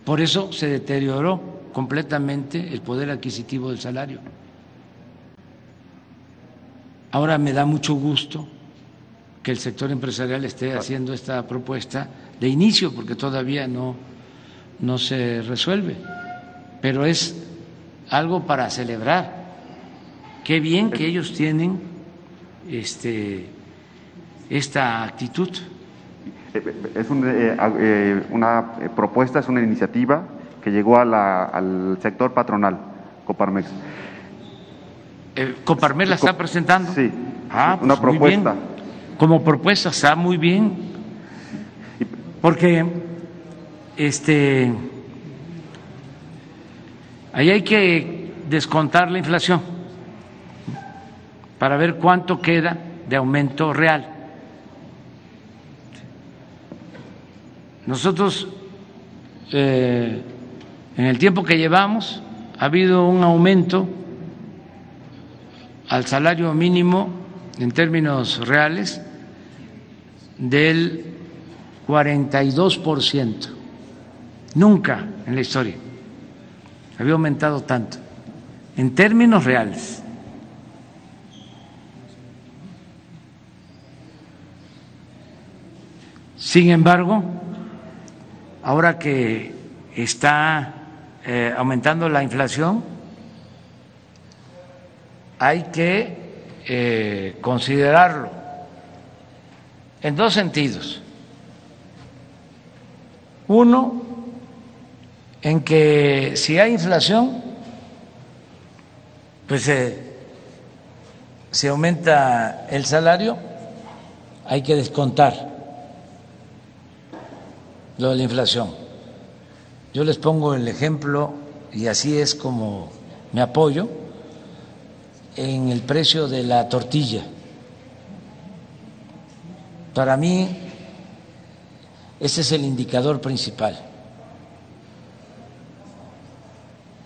Por eso se deterioró completamente el poder adquisitivo del salario. Ahora me da mucho gusto que el sector empresarial esté haciendo esta propuesta de inicio, porque todavía no, no se resuelve, pero es algo para celebrar. Qué bien que ellos tienen este, esta actitud. Es un, eh, eh, una propuesta, es una iniciativa que llegó a la, al sector patronal, Coparmex. Eh, Coparmex la está presentando. Sí, Ah, una pues muy bien. propuesta. Como propuesta está muy bien, porque este ahí hay que descontar la inflación para ver cuánto queda de aumento real. Nosotros eh, en el tiempo que llevamos ha habido un aumento al salario mínimo en términos reales del 42%. Nunca en la historia había aumentado tanto, en términos reales. Sin embargo, ahora que está eh, aumentando la inflación, hay que eh, considerarlo en dos sentidos. Uno, en que si hay inflación, pues eh, se aumenta el salario, hay que descontar lo de la inflación. Yo les pongo el ejemplo, y así es como me apoyo, en el precio de la tortilla. Para mí, ese es el indicador principal.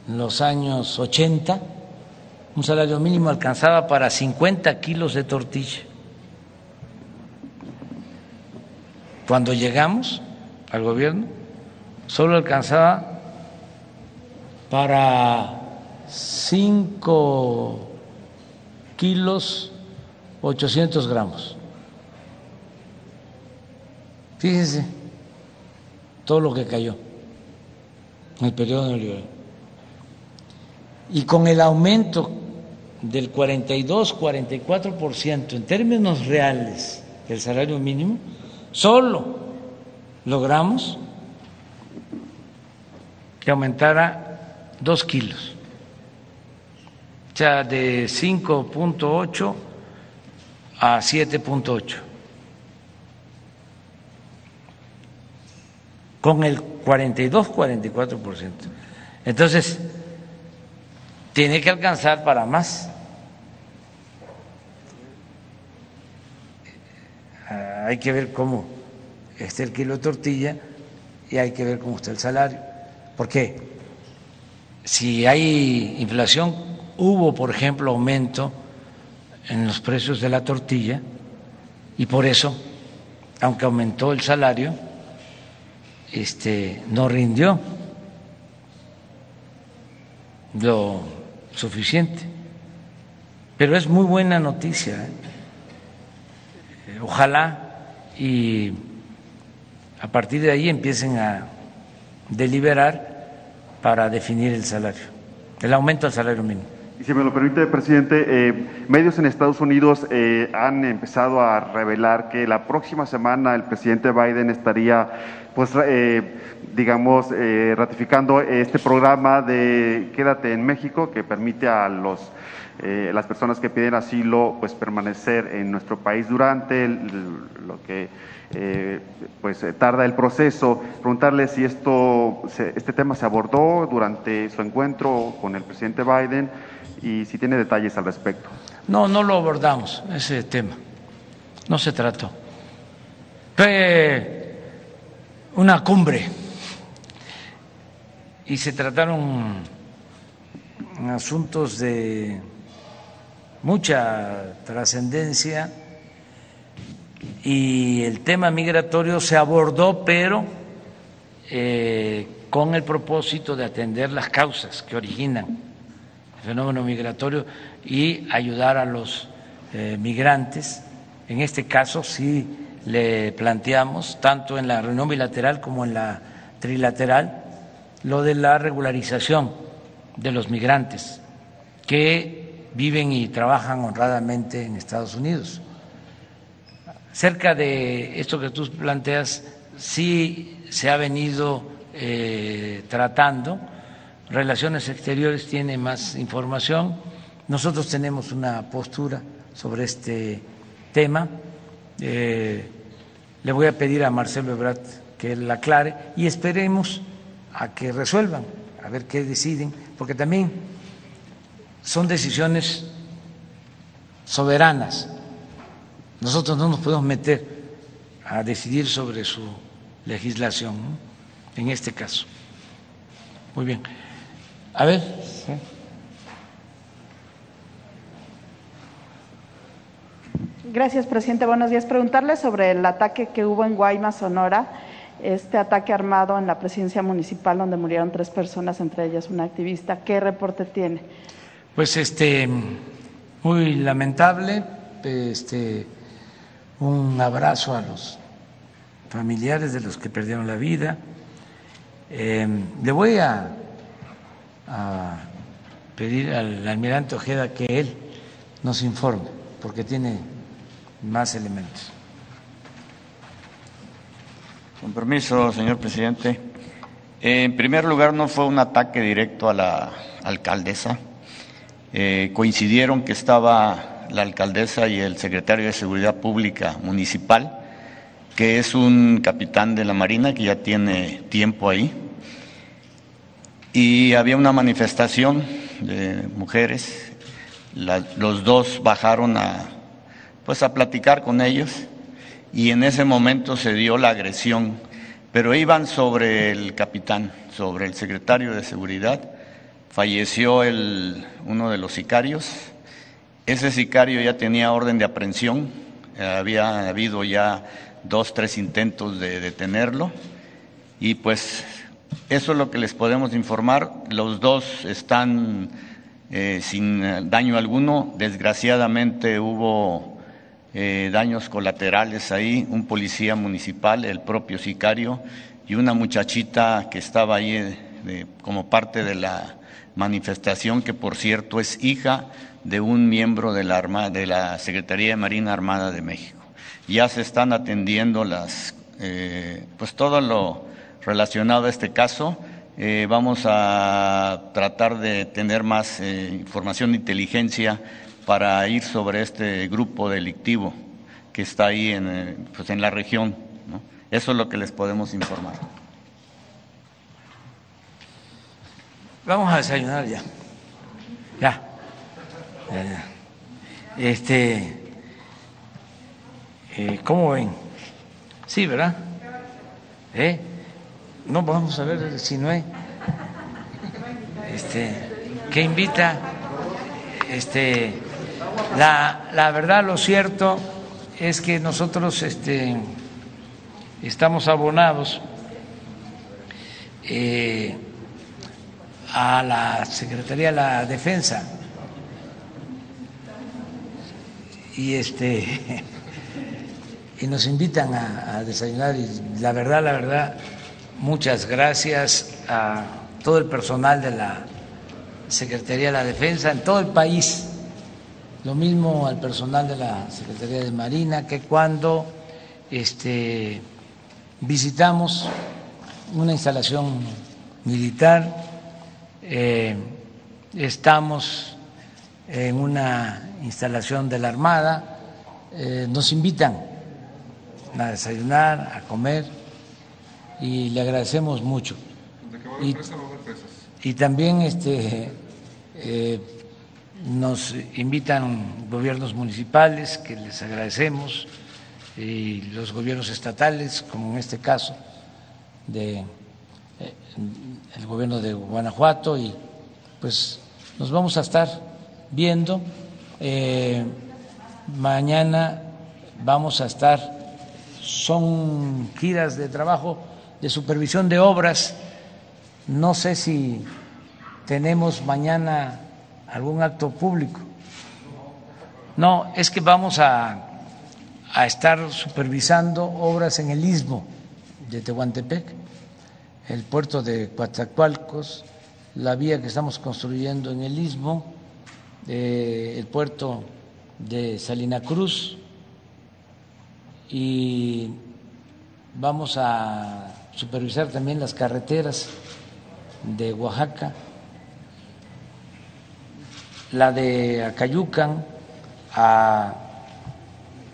En los años 80, un salario mínimo alcanzaba para 50 kilos de tortilla. Cuando llegamos al gobierno, solo alcanzaba para 5 kilos 800 gramos. Fíjense todo lo que cayó en el periodo neoliberal. Y con el aumento del 42-44% en términos reales del salario mínimo, solo logramos que aumentara dos kilos, de 5.8 a 7.8. con el 42-44%. Entonces, tiene que alcanzar para más. Ah, hay que ver cómo está el kilo de tortilla y hay que ver cómo está el salario. Porque si hay inflación, hubo, por ejemplo, aumento en los precios de la tortilla y por eso, aunque aumentó el salario, este, no rindió lo suficiente. Pero es muy buena noticia. ¿eh? Ojalá y a partir de ahí empiecen a deliberar para definir el salario, el aumento del salario mínimo. Si me lo permite, presidente, eh, medios en Estados Unidos eh, han empezado a revelar que la próxima semana el presidente Biden estaría, pues, eh, digamos, ratificando este programa de Quédate en México que permite a los las personas que piden asilo, pues, permanecer en nuestro país durante lo que pues tarda el proceso. Preguntarle si esto, este tema se abordó durante su encuentro con el presidente Biden y si tiene detalles al respecto. No, no lo abordamos, ese tema. No se trató. Fue una cumbre y se trataron asuntos de mucha trascendencia y el tema migratorio se abordó, pero eh, con el propósito de atender las causas que originan fenómeno migratorio y ayudar a los eh, migrantes. En este caso sí le planteamos, tanto en la reunión bilateral como en la trilateral, lo de la regularización de los migrantes que viven y trabajan honradamente en Estados Unidos. Cerca de esto que tú planteas, sí se ha venido eh, tratando Relaciones Exteriores tiene más información. Nosotros tenemos una postura sobre este tema. Eh, le voy a pedir a Marcelo Ebrard que la aclare y esperemos a que resuelvan, a ver qué deciden, porque también son decisiones soberanas. Nosotros no nos podemos meter a decidir sobre su legislación en este caso. Muy bien. A ver. Gracias, presidente. Buenos días. Preguntarle sobre el ataque que hubo en Guaymas, Sonora, este ataque armado en la presidencia municipal donde murieron tres personas, entre ellas una activista. ¿Qué reporte tiene? Pues este, muy lamentable, este, un abrazo a los familiares de los que perdieron la vida. Eh, le voy a, a pedir al almirante Ojeda que él nos informe, porque tiene más elementos. Con permiso, señor presidente. En primer lugar, no fue un ataque directo a la alcaldesa. Eh, coincidieron que estaba la alcaldesa y el secretario de Seguridad Pública Municipal, que es un capitán de la Marina que ya tiene tiempo ahí. Y había una manifestación de mujeres. los dos bajaron a, pues, a platicar con ellos y en ese momento se dio la agresión, pero iban sobre el capitán, sobre el secretario de Seguridad. Falleció el, uno de los sicarios. Ese sicario ya tenía orden de aprehensión, había habido ya dos, tres intentos de detenerlo y pues eso es lo que les podemos informar. Los dos están eh, sin daño alguno. Desgraciadamente hubo eh, daños colaterales ahí, un policía municipal, el propio sicario y una muchachita que estaba ahí eh, como parte de la manifestación, que por cierto es hija de un miembro de la, de la Secretaría de Marina Armada de México. Ya se están atendiendo las, eh, pues todo lo relacionado a este caso. vamos a tratar de tener más información de inteligencia para ir sobre este grupo delictivo que está ahí en, eh, pues en la región. Eso es lo que les podemos informar. Vamos a desayunar ya. Ya. Este, eh, ¿cómo ven? Sí, ¿verdad? ¿Eh? No, vamos a ver si no hay. Este, ¿qué invita? Este, la, la verdad, lo cierto es que nosotros este, estamos abonados eh, a la Secretaría de la Defensa y este y nos invitan a, a, desayunar y la verdad, la verdad, muchas gracias a todo el personal de la Secretaría de la Defensa en todo el país. Lo mismo al personal de la Secretaría de Marina que cuando este, visitamos una instalación militar, eh, estamos en una instalación de la Armada, eh, nos invitan a desayunar, a comer y le agradecemos mucho. Y, y también este, eh, nos invitan gobiernos municipales, que les agradecemos, y los gobiernos estatales, como en este caso de eh, el gobierno de Guanajuato, y pues nos vamos a estar viendo. Eh, mañana vamos a estar, son giras de trabajo de supervisión de obras. No sé si tenemos mañana algún acto público. No, es que vamos a, a estar supervisando obras en el istmo de Tehuantepec, el puerto de Coatzacoalcos, la vía que estamos construyendo en el istmo, eh, el puerto de Salina Cruz y vamos a supervisar también las carreteras de Oaxaca la de Acayucan a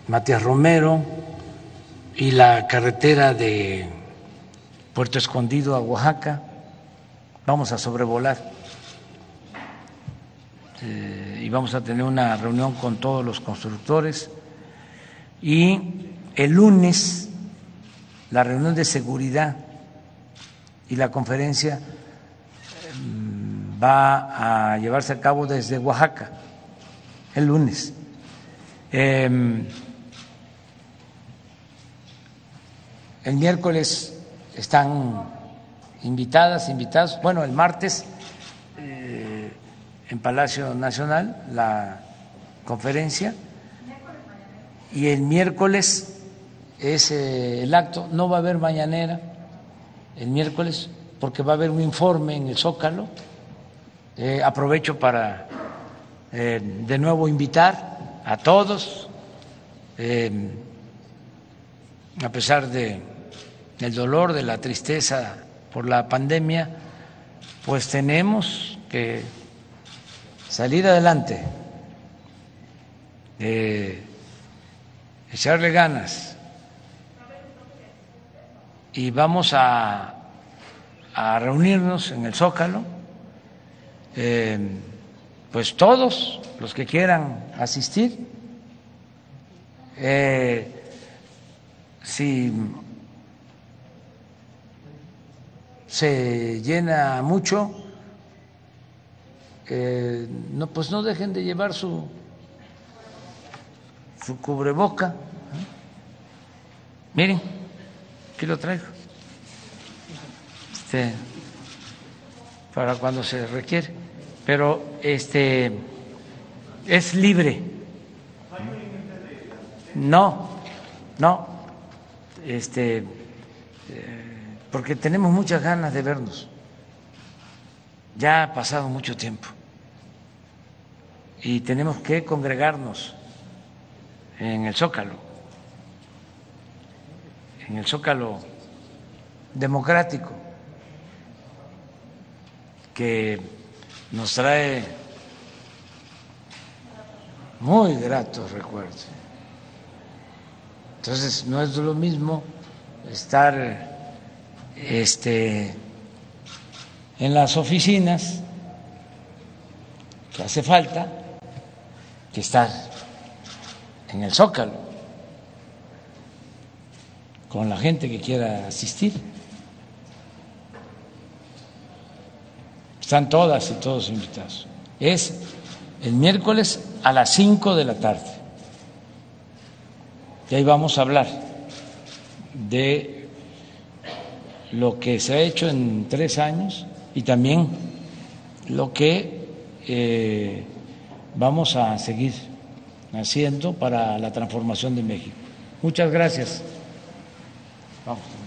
Matías Romero y la carretera de Puerto Escondido a Oaxaca. Vamos a sobrevolar eh, y vamos a tener una reunión con todos los constructores y el lunes la reunión de seguridad y la conferencia mm, va a llevarse a cabo desde Oaxaca el lunes. Em, el miércoles están invitadas, invitados, bueno, el martes eh, en Palacio Nacional la conferencia y el miércoles es eh, el acto. No va a haber mañanera el miércoles porque va a haber un informe en el Zócalo. Eh, aprovecho para de nuevo invitar a todos, a pesar de el dolor, de la tristeza por la pandemia, pues tenemos que salir adelante, echarle ganas y vamos a, a reunirnos en el Zócalo, eh, pues todos los que quieran asistir. Eh, si se llena mucho, eh, no, pues no dejen de llevar su, su cubreboca. Miren, aquí lo traigo. Este, para cuando se requiere. Pero este es libre. No, no. Este eh, porque tenemos muchas ganas de vernos. Ya ha pasado mucho tiempo y tenemos que congregarnos en el Zócalo, en el Zócalo democrático, que nos trae muy gratos recuerdos. Entonces no es lo mismo estar este, en las oficinas, que hace falta, que estar en el zócalo, con la gente que quiera asistir. Están todas y todos invitados. Es el miércoles a las 5 de la tarde. Y ahí vamos a hablar de lo que se ha hecho en tres años y también lo que eh, vamos a seguir haciendo para la transformación de México. Muchas gracias. Vamos.